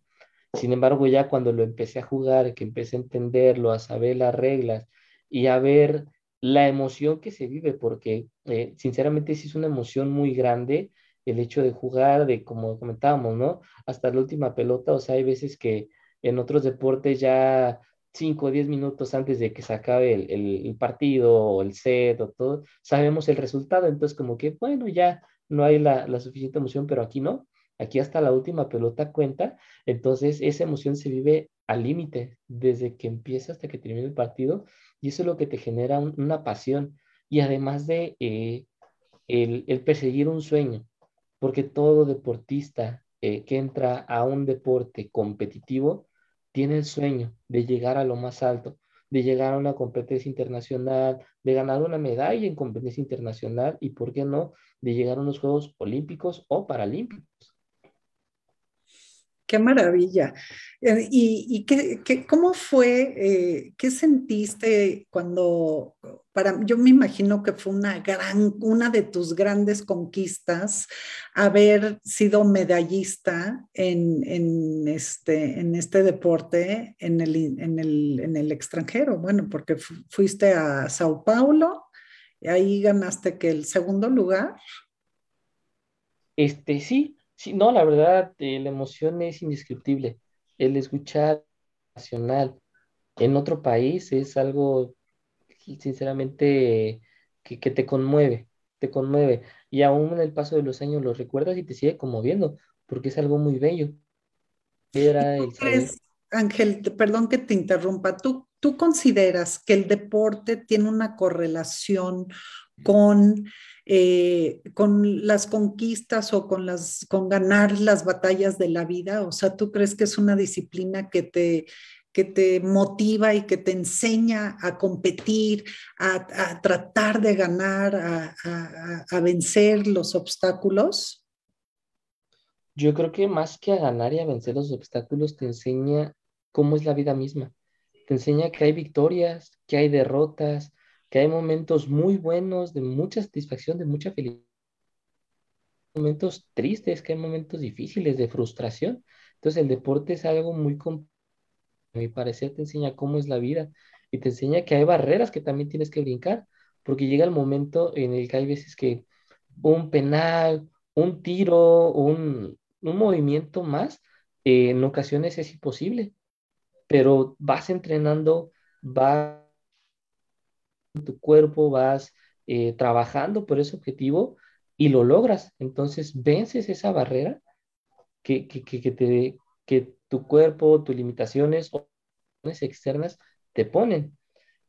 Sin embargo, ya cuando lo empecé a jugar, que empecé a entenderlo, a saber las reglas y a ver la emoción que se vive, porque eh, sinceramente sí es una emoción muy grande el hecho de jugar, de como comentábamos, ¿no? Hasta la última pelota, o sea, hay veces que en otros deportes ya 5 o 10 minutos antes de que se acabe el, partido o el set o todo, sabemos el resultado, entonces como que, bueno, ya no hay la, la suficiente emoción, pero aquí no, aquí hasta la última pelota cuenta, entonces esa emoción se vive al límite, desde que empieza hasta que termina el partido, y eso es lo que te genera una pasión, y además de eh, el, perseguir un sueño, porque todo deportista eh, que entra a un deporte competitivo tiene el sueño de llegar a lo más alto, de llegar a una competencia internacional, de ganar una medalla en competencia internacional y, ¿por qué no?, de llegar a unos Juegos Olímpicos o Paralímpicos. Qué maravilla. Eh, ¿Y, qué, cómo fue, eh, qué sentiste cuando, para, yo me imagino que fue una gran, una de tus grandes conquistas haber sido medallista en, este, en este deporte en el, en, el, en el extranjero? Bueno, porque fuiste a Sao Paulo, y ahí ganaste que el segundo lugar. Este, sí, Sí, no, la verdad, eh, la emoción es indescriptible. El escuchar nacional en otro país es algo, sinceramente, que, te conmueve, te conmueve. Y aún en el paso de los años lo recuerdas y te sigue conmoviendo, porque es algo muy bello. Era el Ángel, perdón que te interrumpa, ¿tú, ¿tú consideras que el deporte tiene una correlación con eh, con las conquistas o con, las, con ganar las batallas de la vida? O sea, ¿tú crees que es una disciplina que te, que te motiva y que te enseña a competir, a, tratar de ganar, a, a, vencer los obstáculos? Yo creo que más que a ganar y a vencer los obstáculos, te enseña cómo es la vida misma. Te enseña que hay victorias, que hay derrotas, que hay momentos muy buenos, de mucha satisfacción, de mucha felicidad, momentos tristes, que hay momentos difíciles, de frustración. Entonces el deporte es algo muy, a mi parecer, te enseña cómo es la vida y te enseña que hay barreras que también tienes que brincar, porque llega el momento en el que hay veces que un penal, un tiro, un, un movimiento más, eh, en ocasiones es imposible, pero vas entrenando, vas tu cuerpo, vas eh, trabajando por ese objetivo y lo logras. Entonces vences esa barrera que, que, que, te, que tu cuerpo, tus limitaciones o externas te ponen.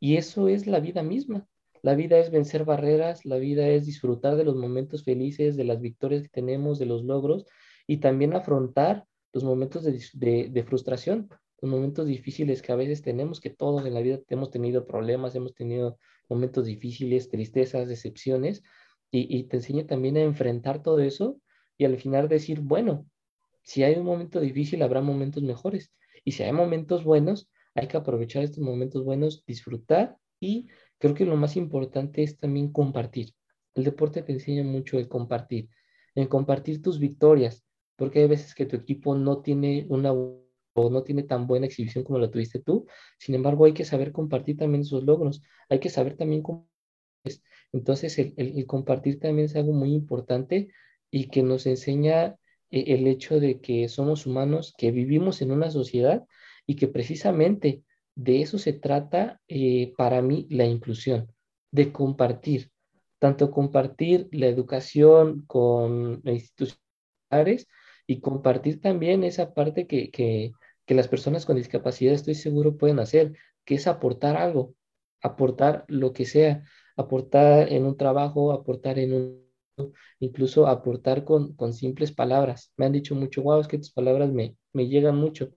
Y eso es la vida misma. La vida es vencer barreras, la vida es disfrutar de los momentos felices, de las victorias que tenemos, de los logros y también afrontar los momentos de, de, de frustración, los momentos difíciles que a veces tenemos, que todos en la vida hemos tenido problemas, hemos tenido momentos difíciles, tristezas, decepciones, y, te enseña también a enfrentar todo eso y al final decir, bueno, si hay un momento difícil, habrá momentos mejores. Y si hay momentos buenos, hay que aprovechar estos momentos buenos, disfrutar y creo que lo más importante es también compartir. El deporte te enseña mucho el compartir, en compartir tus victorias, porque hay veces que tu equipo no tiene una no tiene tan buena exhibición como la tuviste tú. Sin embargo, hay que saber compartir también esos logros. Hay que saber también cómo es. Entonces, el, compartir también es algo muy importante y que nos enseña eh, el hecho de que somos humanos, que vivimos en una sociedad y que precisamente de eso se trata eh, para mí la inclusión, de compartir, tanto compartir la educación con instituciones y compartir también esa parte que, que las personas con discapacidad estoy seguro pueden hacer, que es aportar algo, aportar lo que sea, aportar en un trabajo, aportar en un, incluso aportar con, simples palabras. Me han dicho mucho, wow, es que tus palabras me, me llegan mucho.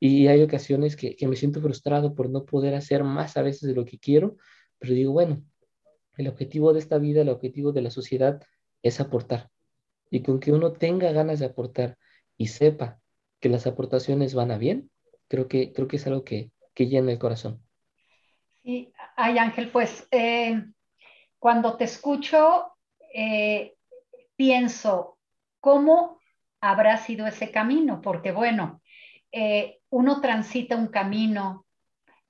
Y hay ocasiones que, que me siento frustrado por no poder hacer más a veces de lo que quiero, pero digo, bueno, el objetivo de esta vida, el objetivo de la sociedad es aportar. Y con que uno tenga ganas de aportar y sepa que las aportaciones van a bien, creo que, creo que es algo que, que llena el corazón. Sí, ay Ángel, pues eh, cuando te escucho, eh, pienso, ¿cómo habrá sido ese camino? Porque bueno, eh, uno transita un camino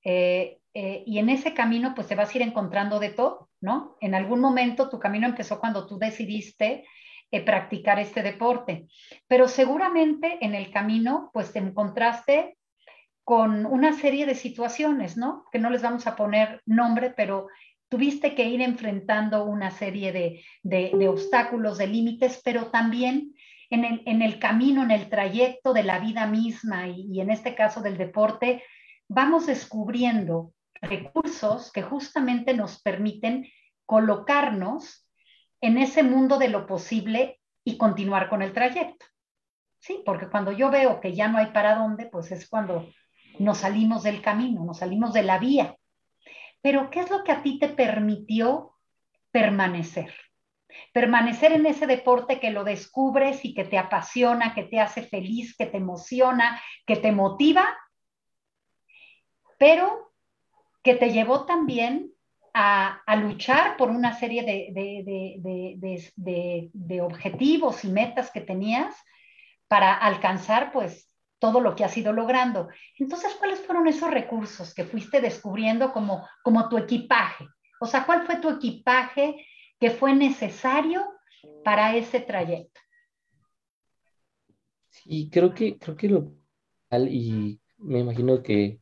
eh, y en ese camino pues te vas a ir encontrando de todo, ¿no? En algún momento tu camino empezó cuando tú decidiste practicar este deporte, pero seguramente en el camino pues te encontraste con una serie de situaciones, ¿no? Que no les vamos a poner nombre, pero tuviste que ir enfrentando una serie de, obstáculos, de límites, pero también en el, camino, en el trayecto de la vida misma y, en este caso del deporte, vamos descubriendo recursos que justamente nos permiten colocarnos en ese mundo de lo posible y continuar con el trayecto. Sí, porque cuando yo veo que ya no hay para dónde, pues es cuando nos salimos del camino, nos salimos de la vía. Pero ¿qué es lo que a ti te permitió permanecer? Permanecer en ese deporte que lo descubres y que te apasiona, que te hace feliz, que te emociona, que te motiva, pero que te llevó también a, luchar por una serie de, de, objetivos y metas que tenías para alcanzar pues todo lo que has ido logrando. Entonces, ¿cuáles fueron esos recursos que fuiste descubriendo como, como tu equipaje? O sea, ¿cuál fue tu equipaje que fue necesario para ese trayecto? Sí, creo que, creo que lo y me imagino que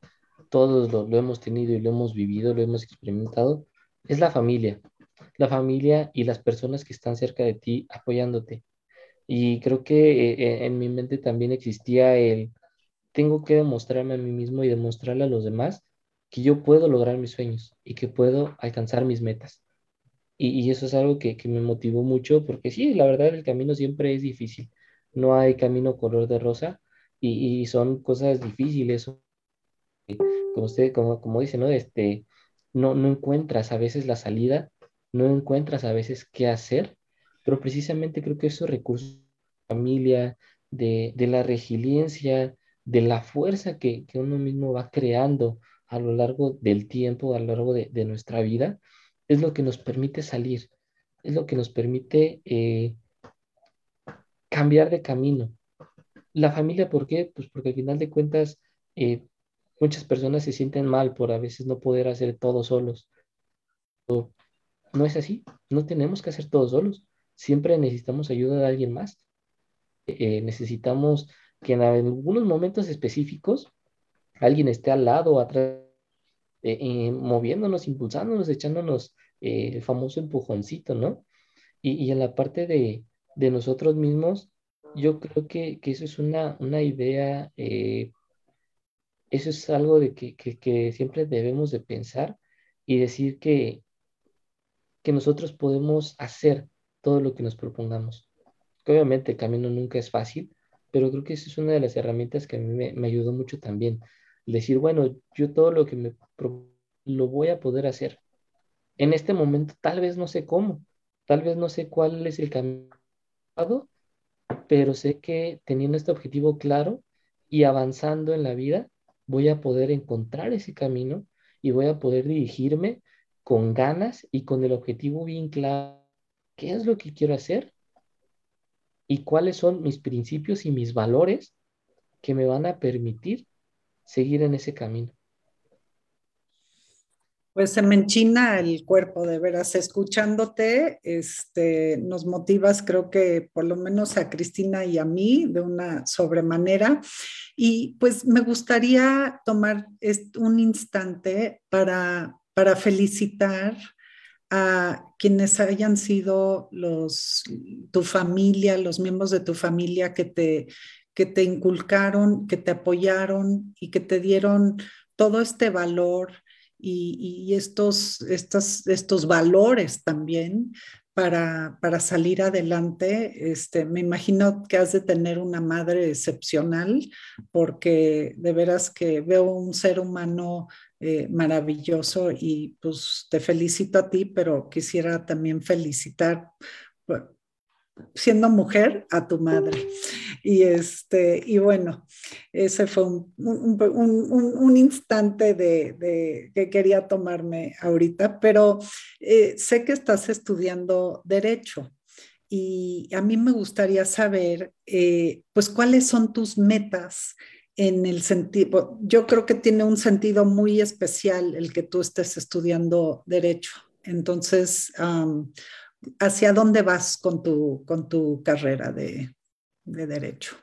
todos lo, lo hemos tenido y lo hemos vivido, lo hemos experimentado, es la familia. La familia y las personas que están cerca de ti apoyándote. Y creo que eh, en mi mente también existía el, tengo que demostrarme a mí mismo y demostrarle a los demás que yo puedo lograr mis sueños y que puedo alcanzar mis metas. Y, eso es algo que, me motivó mucho porque sí, la verdad el camino siempre es difícil. No hay camino color de rosa y, son cosas difíciles. Como usted, como, como dice, ¿no? Este, no, no encuentras a veces la salida, no encuentras a veces qué hacer pero precisamente creo que esos recursos de familia, de, la resiliencia, de la fuerza que, uno mismo va creando a lo largo del tiempo, a lo largo de, nuestra vida, es lo que nos permite salir, es lo que nos permite eh, cambiar de camino. La familia, ¿por qué? Pues porque al final de cuentas eh, muchas personas se sienten mal por a veces no poder hacer todo solos. No es así, no tenemos que hacer todo solos siempre necesitamos ayuda de alguien más. Eh, necesitamos que en algunos momentos específicos alguien esté al lado, atrás, eh, eh, moviéndonos, impulsándonos, echándonos el famoso empujoncito, ¿no? Y, en la parte de, nosotros mismos, yo creo que, eso es una, una idea, eso es algo de que, que, siempre debemos de pensar y decir que, que nosotros podemos hacer todo lo que nos propongamos. obviamente el camino nunca es fácil, pero creo que esa es una de las herramientas que a mí me, ayudó mucho también. Decir, bueno, yo todo lo que me lo voy a poder hacer. En este momento tal vez no sé cómo, tal vez no sé cuál es el camino, pero sé que teniendo este objetivo claro y avanzando en la vida, voy a poder encontrar ese camino y voy a poder dirigirme con ganas y con el objetivo bien claro qué es lo que quiero hacer y cuáles son mis principios y mis valores que me van a permitir seguir en ese camino. Pues se me enchina el cuerpo, de veras, escuchándote, este, nos motivas, creo que por lo menos a Cristina y a mí, de una sobremanera. Y pues me gustaría tomar un instante para, para felicitar a quienes hayan sido los, tu familia, los miembros de tu familia que te, que te inculcaron, que te apoyaron y que te dieron todo este valor y, estos, estos, estos valores también para, para, salir adelante. Este, me imagino que has de tener una madre excepcional porque de veras que veo un ser humano eh, maravilloso y pues te felicito a ti, pero quisiera también felicitar siendo mujer a tu madre. Y, este, y bueno, ese fue un, un, instante de, que quería tomarme ahorita, pero eh, sé que estás estudiando derecho y a mí me gustaría saber, eh, pues, cuáles son tus metas en el sentido, yo creo que tiene un sentido muy especial el que tú estés estudiando derecho. Entonces, ¿hacia dónde vas con tu, con tu carrera de, derecho?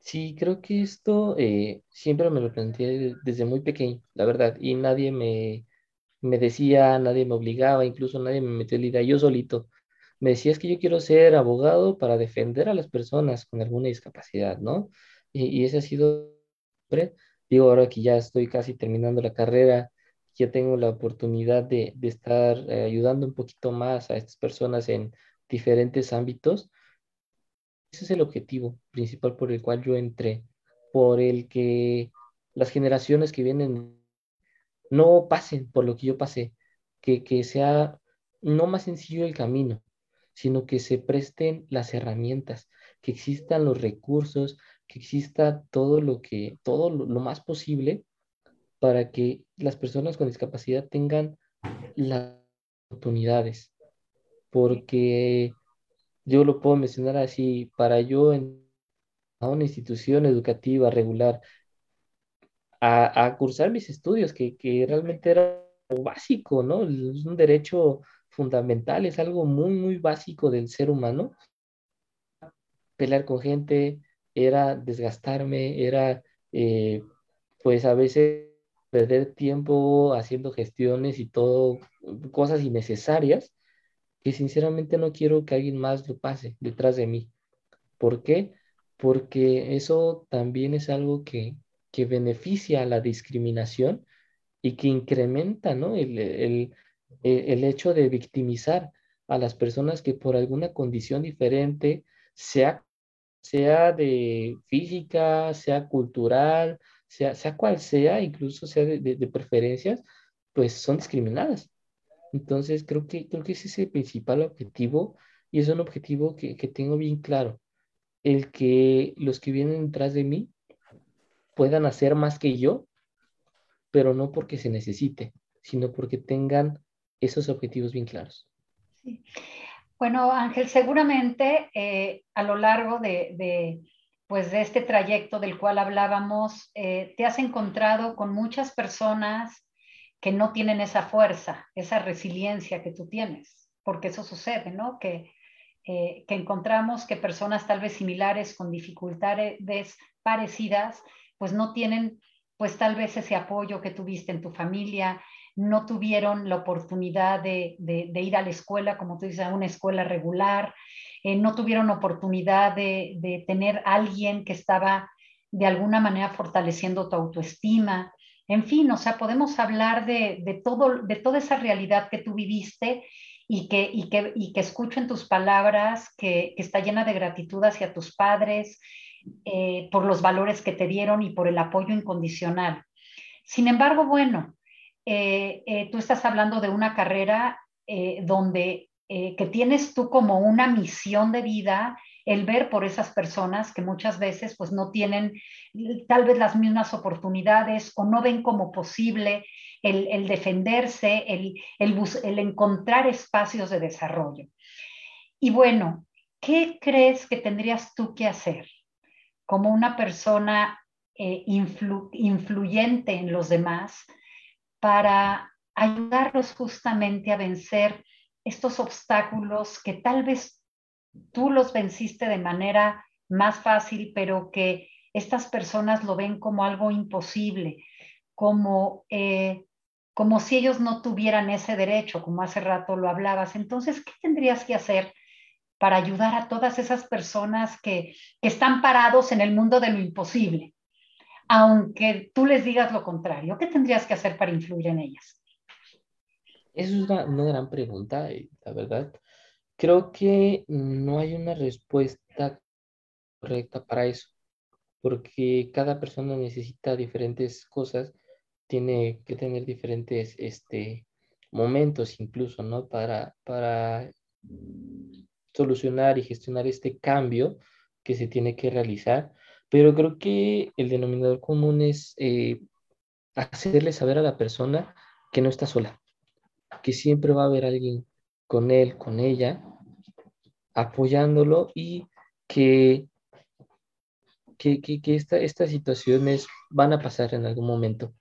Sí, creo que esto eh, siempre me lo planteé desde muy pequeño, la verdad, y nadie me, me decía, nadie me obligaba, incluso nadie me metió la idea, yo solito. Me decía, es que yo quiero ser abogado para defender a las personas con alguna discapacidad, ¿no? Y, ese ha sido, digo, ahora que ya estoy casi terminando la carrera, ya tengo la oportunidad de, estar eh, ayudando un poquito más a estas personas en diferentes ámbitos. Ese es el objetivo principal por el cual yo entré, por el que las generaciones que vienen no pasen por lo que yo pasé, que, que sea no más sencillo el camino, sino que se presten las herramientas, que existan los recursos, que exista todo lo que, todo lo, más posible para que las personas con discapacidad tengan las oportunidades. Porque yo lo puedo mencionar así, para yo en a una institución educativa regular a, cursar mis estudios, que, que realmente era básico, ¿no? Es un derecho fundamental, es algo muy, muy básico del ser humano. Pelear con gente, era desgastarme, era eh, pues a veces perder tiempo haciendo gestiones y todo, cosas innecesarias, que sinceramente no quiero que alguien más lo pase detrás de mí. ¿Por qué? Porque eso también es algo que, que beneficia a la discriminación y que incrementa ¿no? el, el, el hecho de victimizar a las personas que por alguna condición diferente, sea sea de física, sea cultural, sea, sea cual sea, incluso sea de, preferencias, pues son discriminadas. Entonces, creo que, creo que ese es el principal objetivo y es un objetivo que, que tengo bien claro. El que los que vienen detrás de mí puedan hacer más que yo, pero no porque se necesite, sino porque tengan esos objetivos bien claros. Sí. Bueno, Ángel, seguramente eh, a lo largo de, pues de este trayecto del cual hablábamos, eh, te has encontrado con muchas personas que no tienen esa fuerza, esa resiliencia que tú tienes, porque eso sucede, ¿no? Eh, que encontramos que personas tal vez similares con dificultades parecidas, pues no tienen pues tal vez ese apoyo que tuviste en tu familia, no tuvieron la oportunidad de, ir a la escuela, como tú dices, a una escuela regular, eh, no tuvieron oportunidad de, tener alguien que estaba de alguna manera fortaleciendo tu autoestima. En fin, o sea, podemos hablar de, todo, de toda esa realidad que tú viviste y que, y que, y que escucho en tus palabras que, está llena de gratitud hacia tus padres eh, por los valores que te dieron y por el apoyo incondicional. Sin embargo, bueno, eh, tú estás hablando de una carrera eh, que tienes tú como una misión de vida el ver por esas personas que muchas veces pues no tienen tal vez las mismas oportunidades o no ven como posible el, defenderse, el, el, encontrar espacios de desarrollo. Y bueno, ¿qué crees que tendrías tú que hacer como una persona influyente en los demás para ayudarlos justamente a vencer estos obstáculos que tal vez tú los venciste de manera más fácil, pero que estas personas lo ven como algo imposible, como, eh, como si ellos no tuvieran ese derecho, como hace rato lo hablabas. Entonces, ¿qué tendrías que hacer para ayudar a todas esas personas que, que están parados en el mundo de lo imposible? aunque tú les digas lo contrario? ¿Qué tendrías que hacer para influir en ellas? Esa es una, gran pregunta, la verdad. Creo que no hay una respuesta correcta para eso, porque cada persona necesita diferentes cosas, tiene que tener diferentes este, momentos incluso, ¿no? Para, para solucionar y gestionar este cambio que se tiene que realizar pero creo que el denominador común es eh, hacerle saber a la persona que no está sola, que siempre va a haber alguien con él, con ella, apoyándolo y que, que, que, estas situaciones van a pasar en algún momento,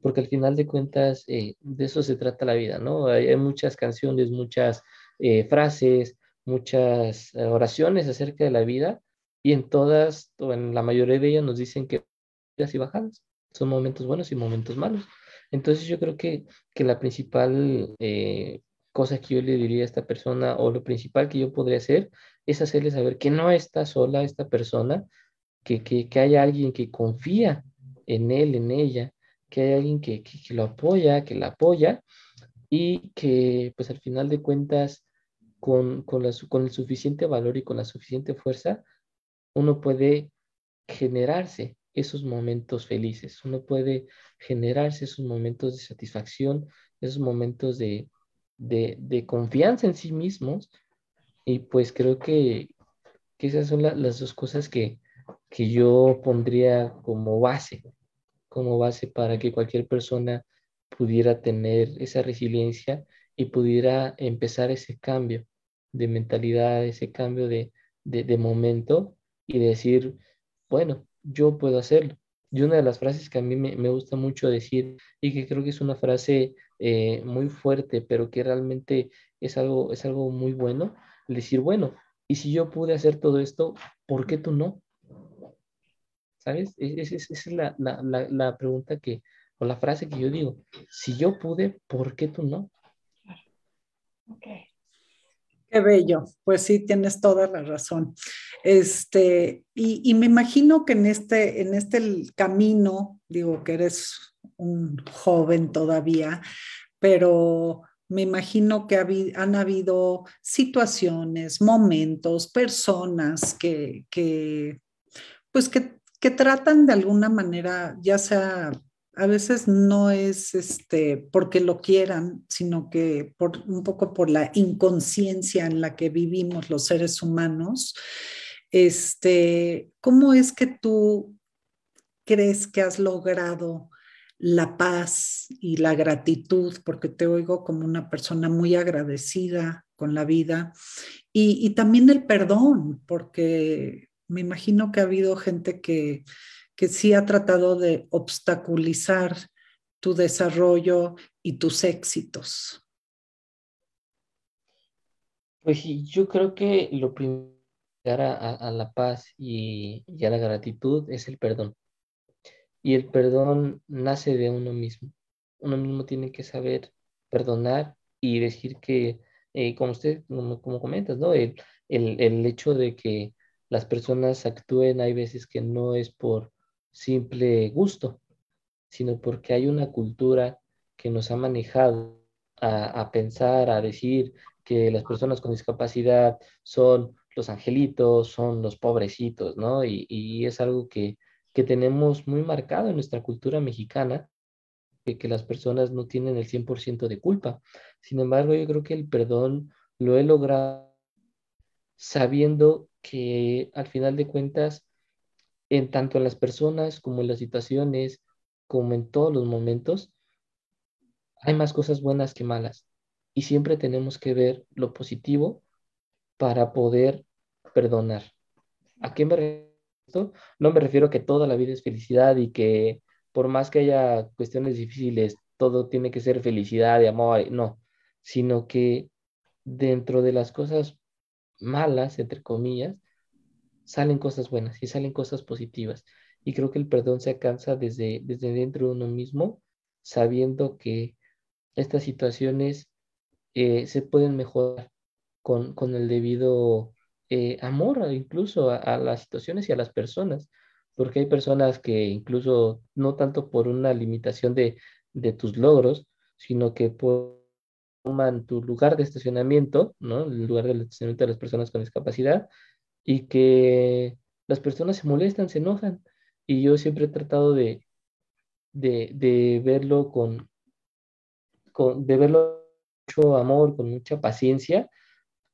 porque al final de cuentas eh, de eso se trata la vida, ¿no? Hay, muchas canciones, muchas eh, frases, muchas oraciones acerca de la vida y en todas, o en la mayoría de ellas nos dicen que y bajadas, son momentos buenos y momentos malos. Entonces yo creo que, que la principal eh, cosa que yo le diría a esta persona o lo principal que yo podría hacer es hacerle saber que no está sola esta persona, que, que, que hay alguien que confía en él, en ella, que hay alguien que, que, lo apoya, que la apoya y que pues al final de cuentas con, la, con el suficiente valor y con la suficiente fuerza, uno puede generarse esos momentos felices, uno puede generarse esos momentos de satisfacción, esos momentos de, de, confianza en sí mismos. Y pues creo que, esas son las dos cosas que, que yo pondría como base, como base para que cualquier persona pudiera tener esa resiliencia y pudiera empezar ese cambio de mentalidad, ese cambio de, de momento y decir, bueno, yo puedo hacerlo. Y una de las frases que a mí me, gusta mucho decir y que creo que es una frase eh, muy fuerte, pero que realmente es algo, es algo muy bueno, decir, bueno, y si yo pude hacer todo esto, ¿por qué tú no? ¿Sabes? Esa es, la, la, pregunta que, o la frase que yo digo, si yo pude, ¿por qué tú no? Ok. Qué bello, pues sí, tienes toda la razón. Este, y, me imagino que en este, en este camino, digo que eres un joven todavía, pero me imagino que han habido situaciones, momentos, personas que, que pues que, que tratan de alguna manera, ya sea a veces no es este, porque lo quieran, sino que por, un poco por la inconsciencia en la que vivimos los seres humanos. Este, ¿Cómo es que tú crees que has logrado la paz y la gratitud? Porque te oigo como una persona muy agradecida con la vida y, y también el perdón, porque me imagino que ha habido gente que que sí ha tratado de obstaculizar tu desarrollo y tus éxitos? Pues yo creo que lo primero a, a la paz y, y, a la gratitud es el perdón. Y el perdón nace de uno mismo. Uno mismo tiene que saber perdonar y decir que, eh, como usted, como, como comentas, ¿no? El, el, el, hecho de que las personas actúen, hay veces que no es por, simple gusto, sino porque hay una cultura que nos ha manejado a, pensar, a decir que las personas con discapacidad son los angelitos, son los pobrecitos, ¿no? Y, es algo que, que, tenemos muy marcado en nuestra cultura mexicana, que, que las personas no tienen el 100% de culpa. Sin embargo, yo creo que el perdón lo he logrado sabiendo que al final de cuentas en tanto en las personas como en las situaciones, como en todos los momentos, hay más cosas buenas que malas. Y siempre tenemos que ver lo positivo para poder perdonar. ¿A qué me refiero? No me refiero que toda la vida es felicidad y que por más que haya cuestiones difíciles, todo tiene que ser felicidad y amor. No, sino que dentro de las cosas malas, entre comillas, salen cosas buenas y salen cosas positivas. Y creo que el perdón se alcanza desde, desde dentro de uno mismo, sabiendo que estas situaciones eh, se pueden mejorar con, con el debido eh, amor incluso a, las situaciones y a las personas, porque hay personas que incluso no tanto por una limitación de, de tus logros, sino que toman tu lugar de estacionamiento, ¿no? El lugar de estacionamiento de las personas con discapacidad, y que las personas se molestan, se enojan. Y yo siempre he tratado de, de, verlo con, con, de verlo mucho amor, con mucha paciencia.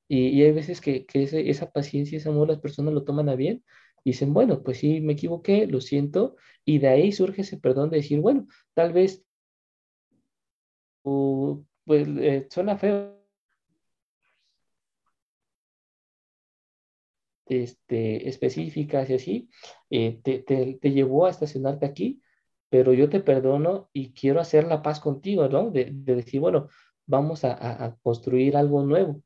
Y, hay veces que, esa paciencia, ese amor, las personas lo toman a bien y dicen, bueno, pues sí, me equivoqué, lo siento. Y de ahí surge ese perdón de decir, bueno, tal vez, pues eh, suena feo este, específicas y así, eh, te, te, llevó a estacionarte aquí, pero yo te perdono y quiero hacer la paz contigo, ¿no? De, decir, bueno, vamos a, construir algo nuevo,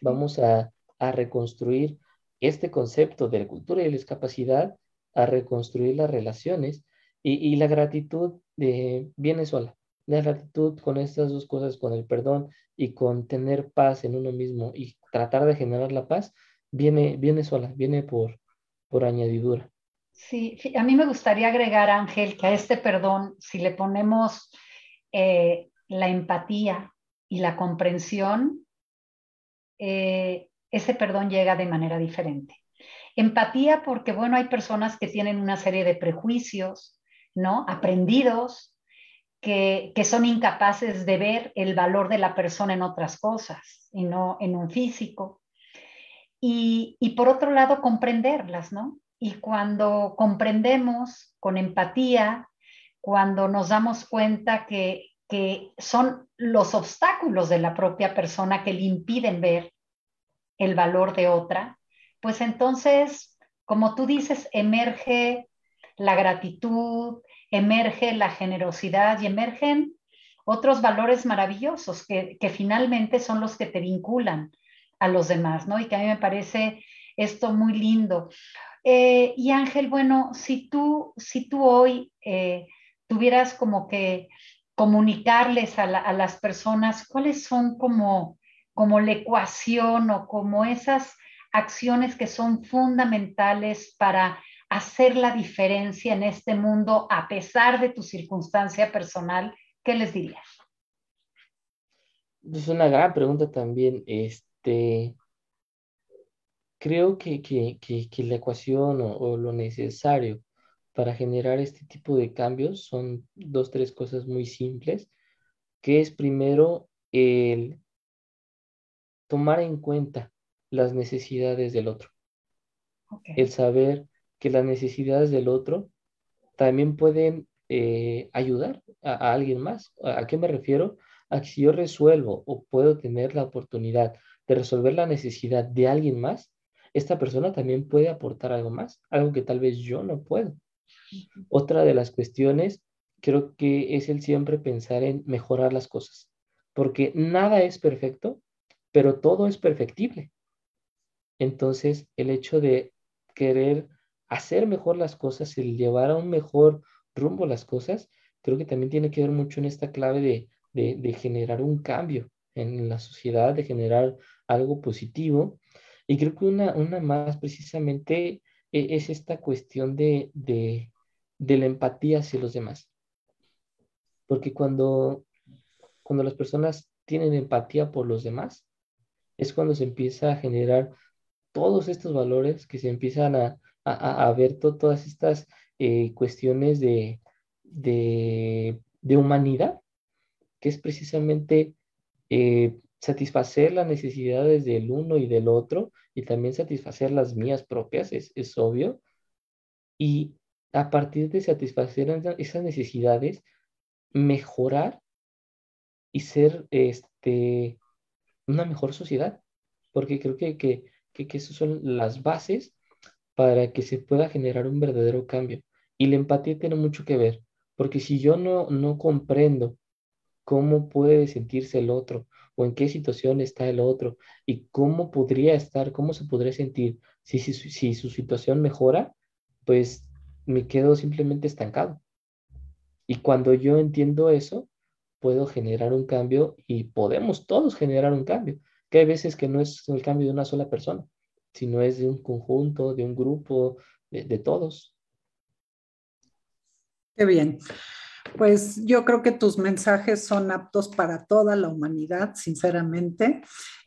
vamos a, reconstruir este concepto de la cultura y la discapacidad, a reconstruir las relaciones y, la gratitud de, viene sola. La gratitud con estas dos cosas, con el perdón y con tener paz en uno mismo y tratar de generar la paz, viene, viene sola, viene por, por añadidura. Sí, a mí me gustaría agregar, Ángel, que a este perdón, si le ponemos eh, la empatía y la comprensión, eh, ese perdón llega de manera diferente. Empatía porque, bueno, hay personas que tienen una serie de prejuicios, ¿no? Aprendidos, que, que, son incapaces de ver el valor de la persona en otras cosas y no en un físico. Y, por otro lado, comprenderlas, ¿no? Y cuando comprendemos con empatía, cuando nos damos cuenta que, que son los obstáculos de la propia persona que le impiden ver el valor de otra, pues entonces, como tú dices, emerge la gratitud, emerge la generosidad y emergen otros valores maravillosos que, que, finalmente son los que te vinculan a los demás, ¿no? Y que a mí me parece esto muy lindo. Eh, y Ángel, bueno, si tú, si tú hoy eh, tuvieras como que comunicarles a, las personas cuáles son como, como la ecuación o como esas acciones que son fundamentales para hacer la diferencia en este mundo a pesar de tu circunstancia personal, ¿qué les dirías? Es una gran pregunta también. Este, creo que, la ecuación o, lo necesario para generar este tipo de cambios son dos, tres cosas muy simples, que es primero el tomar en cuenta las necesidades del otro. El saber que las necesidades del otro también pueden eh, ayudar a, alguien más. ¿A, qué me refiero? A que si yo resuelvo o puedo tener la oportunidad de resolver la necesidad de alguien más, esta persona también puede aportar algo más, algo que tal vez yo no puedo. Otra de las cuestiones creo que es el siempre pensar en mejorar las cosas, porque nada es perfecto, pero todo es perfectible. Entonces, el hecho de querer hacer mejor las cosas, el llevar a un mejor rumbo las cosas, creo que también tiene que ver mucho en esta clave de, de generar un cambio en la sociedad, de generar algo positivo y creo que una, una más precisamente e, es esta cuestión de, de, de, la empatía hacia los demás. Porque cuando, cuando las personas tienen empatía por los demás, es cuando se empieza a generar todos estos valores, que se empiezan a, a, a ver todas estas eh, cuestiones de, de, de, humanidad, que es precisamente eh, satisfacer las necesidades del uno y del otro y también satisfacer las mías propias, es, es obvio. Y a partir de satisfacer esas necesidades, mejorar y ser este, una mejor sociedad, porque creo que, que, que, que esas son las bases para que se pueda generar un verdadero cambio. Y la empatía tiene mucho que ver, porque si yo no, no comprendo cómo puede sentirse el otro, o en qué situación está el otro y cómo podría estar, cómo se podría sentir. Si, su situación mejora, pues me quedo simplemente estancado. Y cuando yo entiendo eso, puedo generar un cambio y podemos todos generar un cambio, que hay veces que no es el cambio de una sola persona, sino es de un conjunto, de un grupo, de, de todos. Qué bien. Pues yo creo que tus mensajes son aptos para toda la humanidad, sinceramente,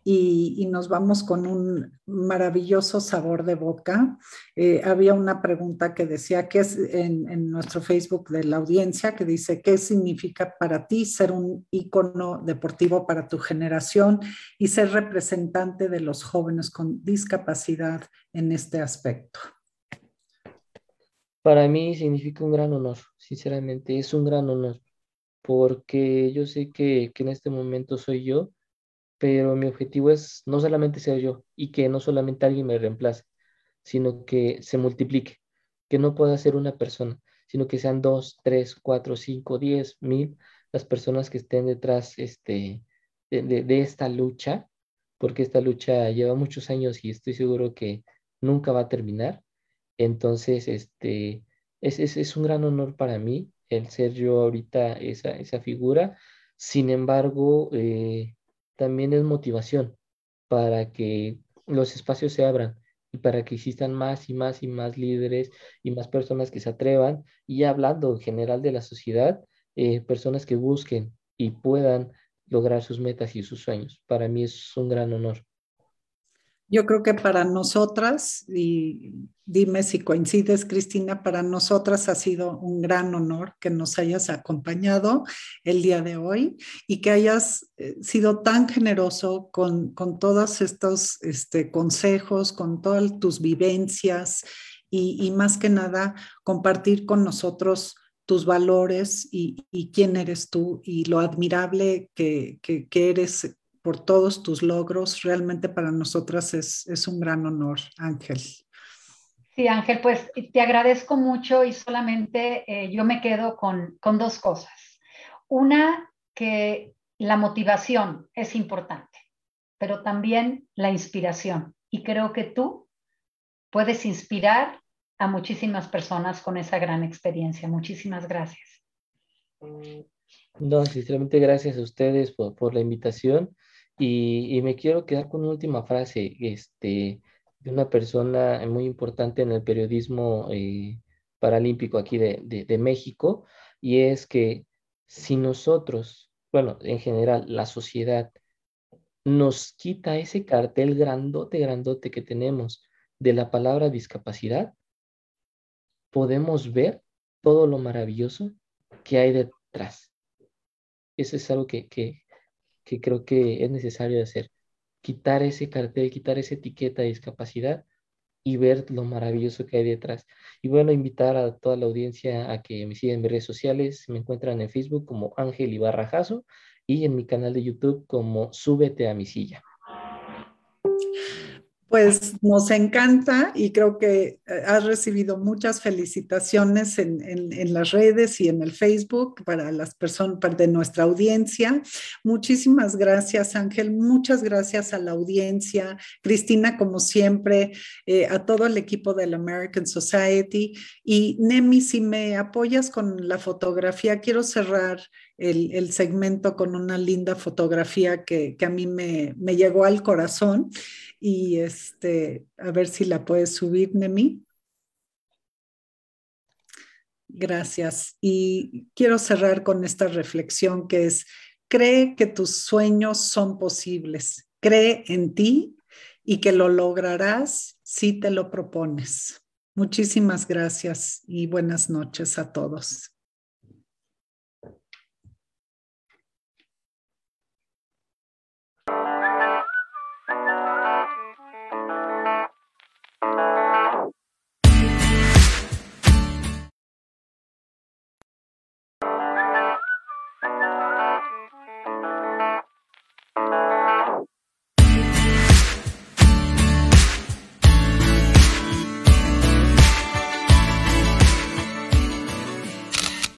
y, nos vamos con un maravilloso sabor de boca. Eh, había una pregunta que decía, que es en, en, nuestro Facebook de la audiencia, que dice, ¿qué significa para ti ser un ícono deportivo para tu generación y ser representante de los jóvenes con discapacidad en este aspecto? Para mí significa un gran honor, sinceramente, es un gran honor, porque yo sé que, en este momento soy yo, pero mi objetivo es no solamente ser yo y que no solamente alguien me reemplace, sino que se multiplique, que no pueda ser una persona, sino que sean dos, tres, cuatro, cinco, diez, mil las personas que estén detrás este, de, esta lucha, porque esta lucha lleva muchos años y estoy seguro que nunca va a terminar. Entonces, este, es, es, un gran honor para mí el ser yo ahorita esa, esa figura. Sin embargo, eh, también es motivación para que los espacios se abran y para que existan más y más y más líderes y más personas que se atrevan y hablando en general de la sociedad, eh, personas que busquen y puedan lograr sus metas y sus sueños. Para mí es un gran honor. Yo creo que para nosotras, y dime si coincides, Cristina, para nosotras ha sido un gran honor que nos hayas acompañado el día de hoy y que hayas eh, sido tan generoso con, todos estos este, consejos, con todas tus vivencias y, más que nada compartir con nosotros tus valores y, quién eres tú y lo admirable que, que eres por todos tus logros. Realmente para nosotras es, un gran honor, Ángel. Sí, Ángel, pues te agradezco mucho y solamente eh, yo me quedo con, con dos cosas. Una, que la motivación es importante, pero también la inspiración. Y creo que tú puedes inspirar a muchísimas personas con esa gran experiencia. Muchísimas gracias. No, sinceramente gracias a ustedes por, por la invitación y, me quiero quedar con una última frase este, de una persona muy importante en el periodismo eh, paralímpico aquí de, de, México, y es que si nosotros, bueno, en general, la sociedad nos quita ese cartel grandote, grandote que tenemos de la palabra discapacidad, podemos ver todo lo maravilloso que hay detrás. Eso es algo que, que, que creo que es necesario hacer. Quitar ese cartel, quitar esa etiqueta de discapacidad y ver lo maravilloso que hay detrás. Y bueno, invitar a toda la audiencia a que me sigan en mis redes sociales. Me encuentran en Facebook como Ángel Ibarrajazo y en mi canal de YouTube como Súbete a mi silla. Pues nos encanta y creo que eh, has recibido muchas felicitaciones en, las redes y en el Facebook para las personas, de nuestra audiencia. Muchísimas gracias, Ángel. Muchas gracias a la audiencia. Cristina, como siempre, eh, a todo el equipo del American Society. Y Nemi, si me apoyas con la fotografía, quiero cerrar el, segmento con una linda fotografía que, a mí me, me llegó al corazón y este, a ver si la puedes subir, Nemi. Gracias. Y quiero cerrar con esta reflexión que es, cree que tus sueños son posibles, cree en ti y que lo lograrás si te lo propones. Muchísimas gracias y buenas noches a todos.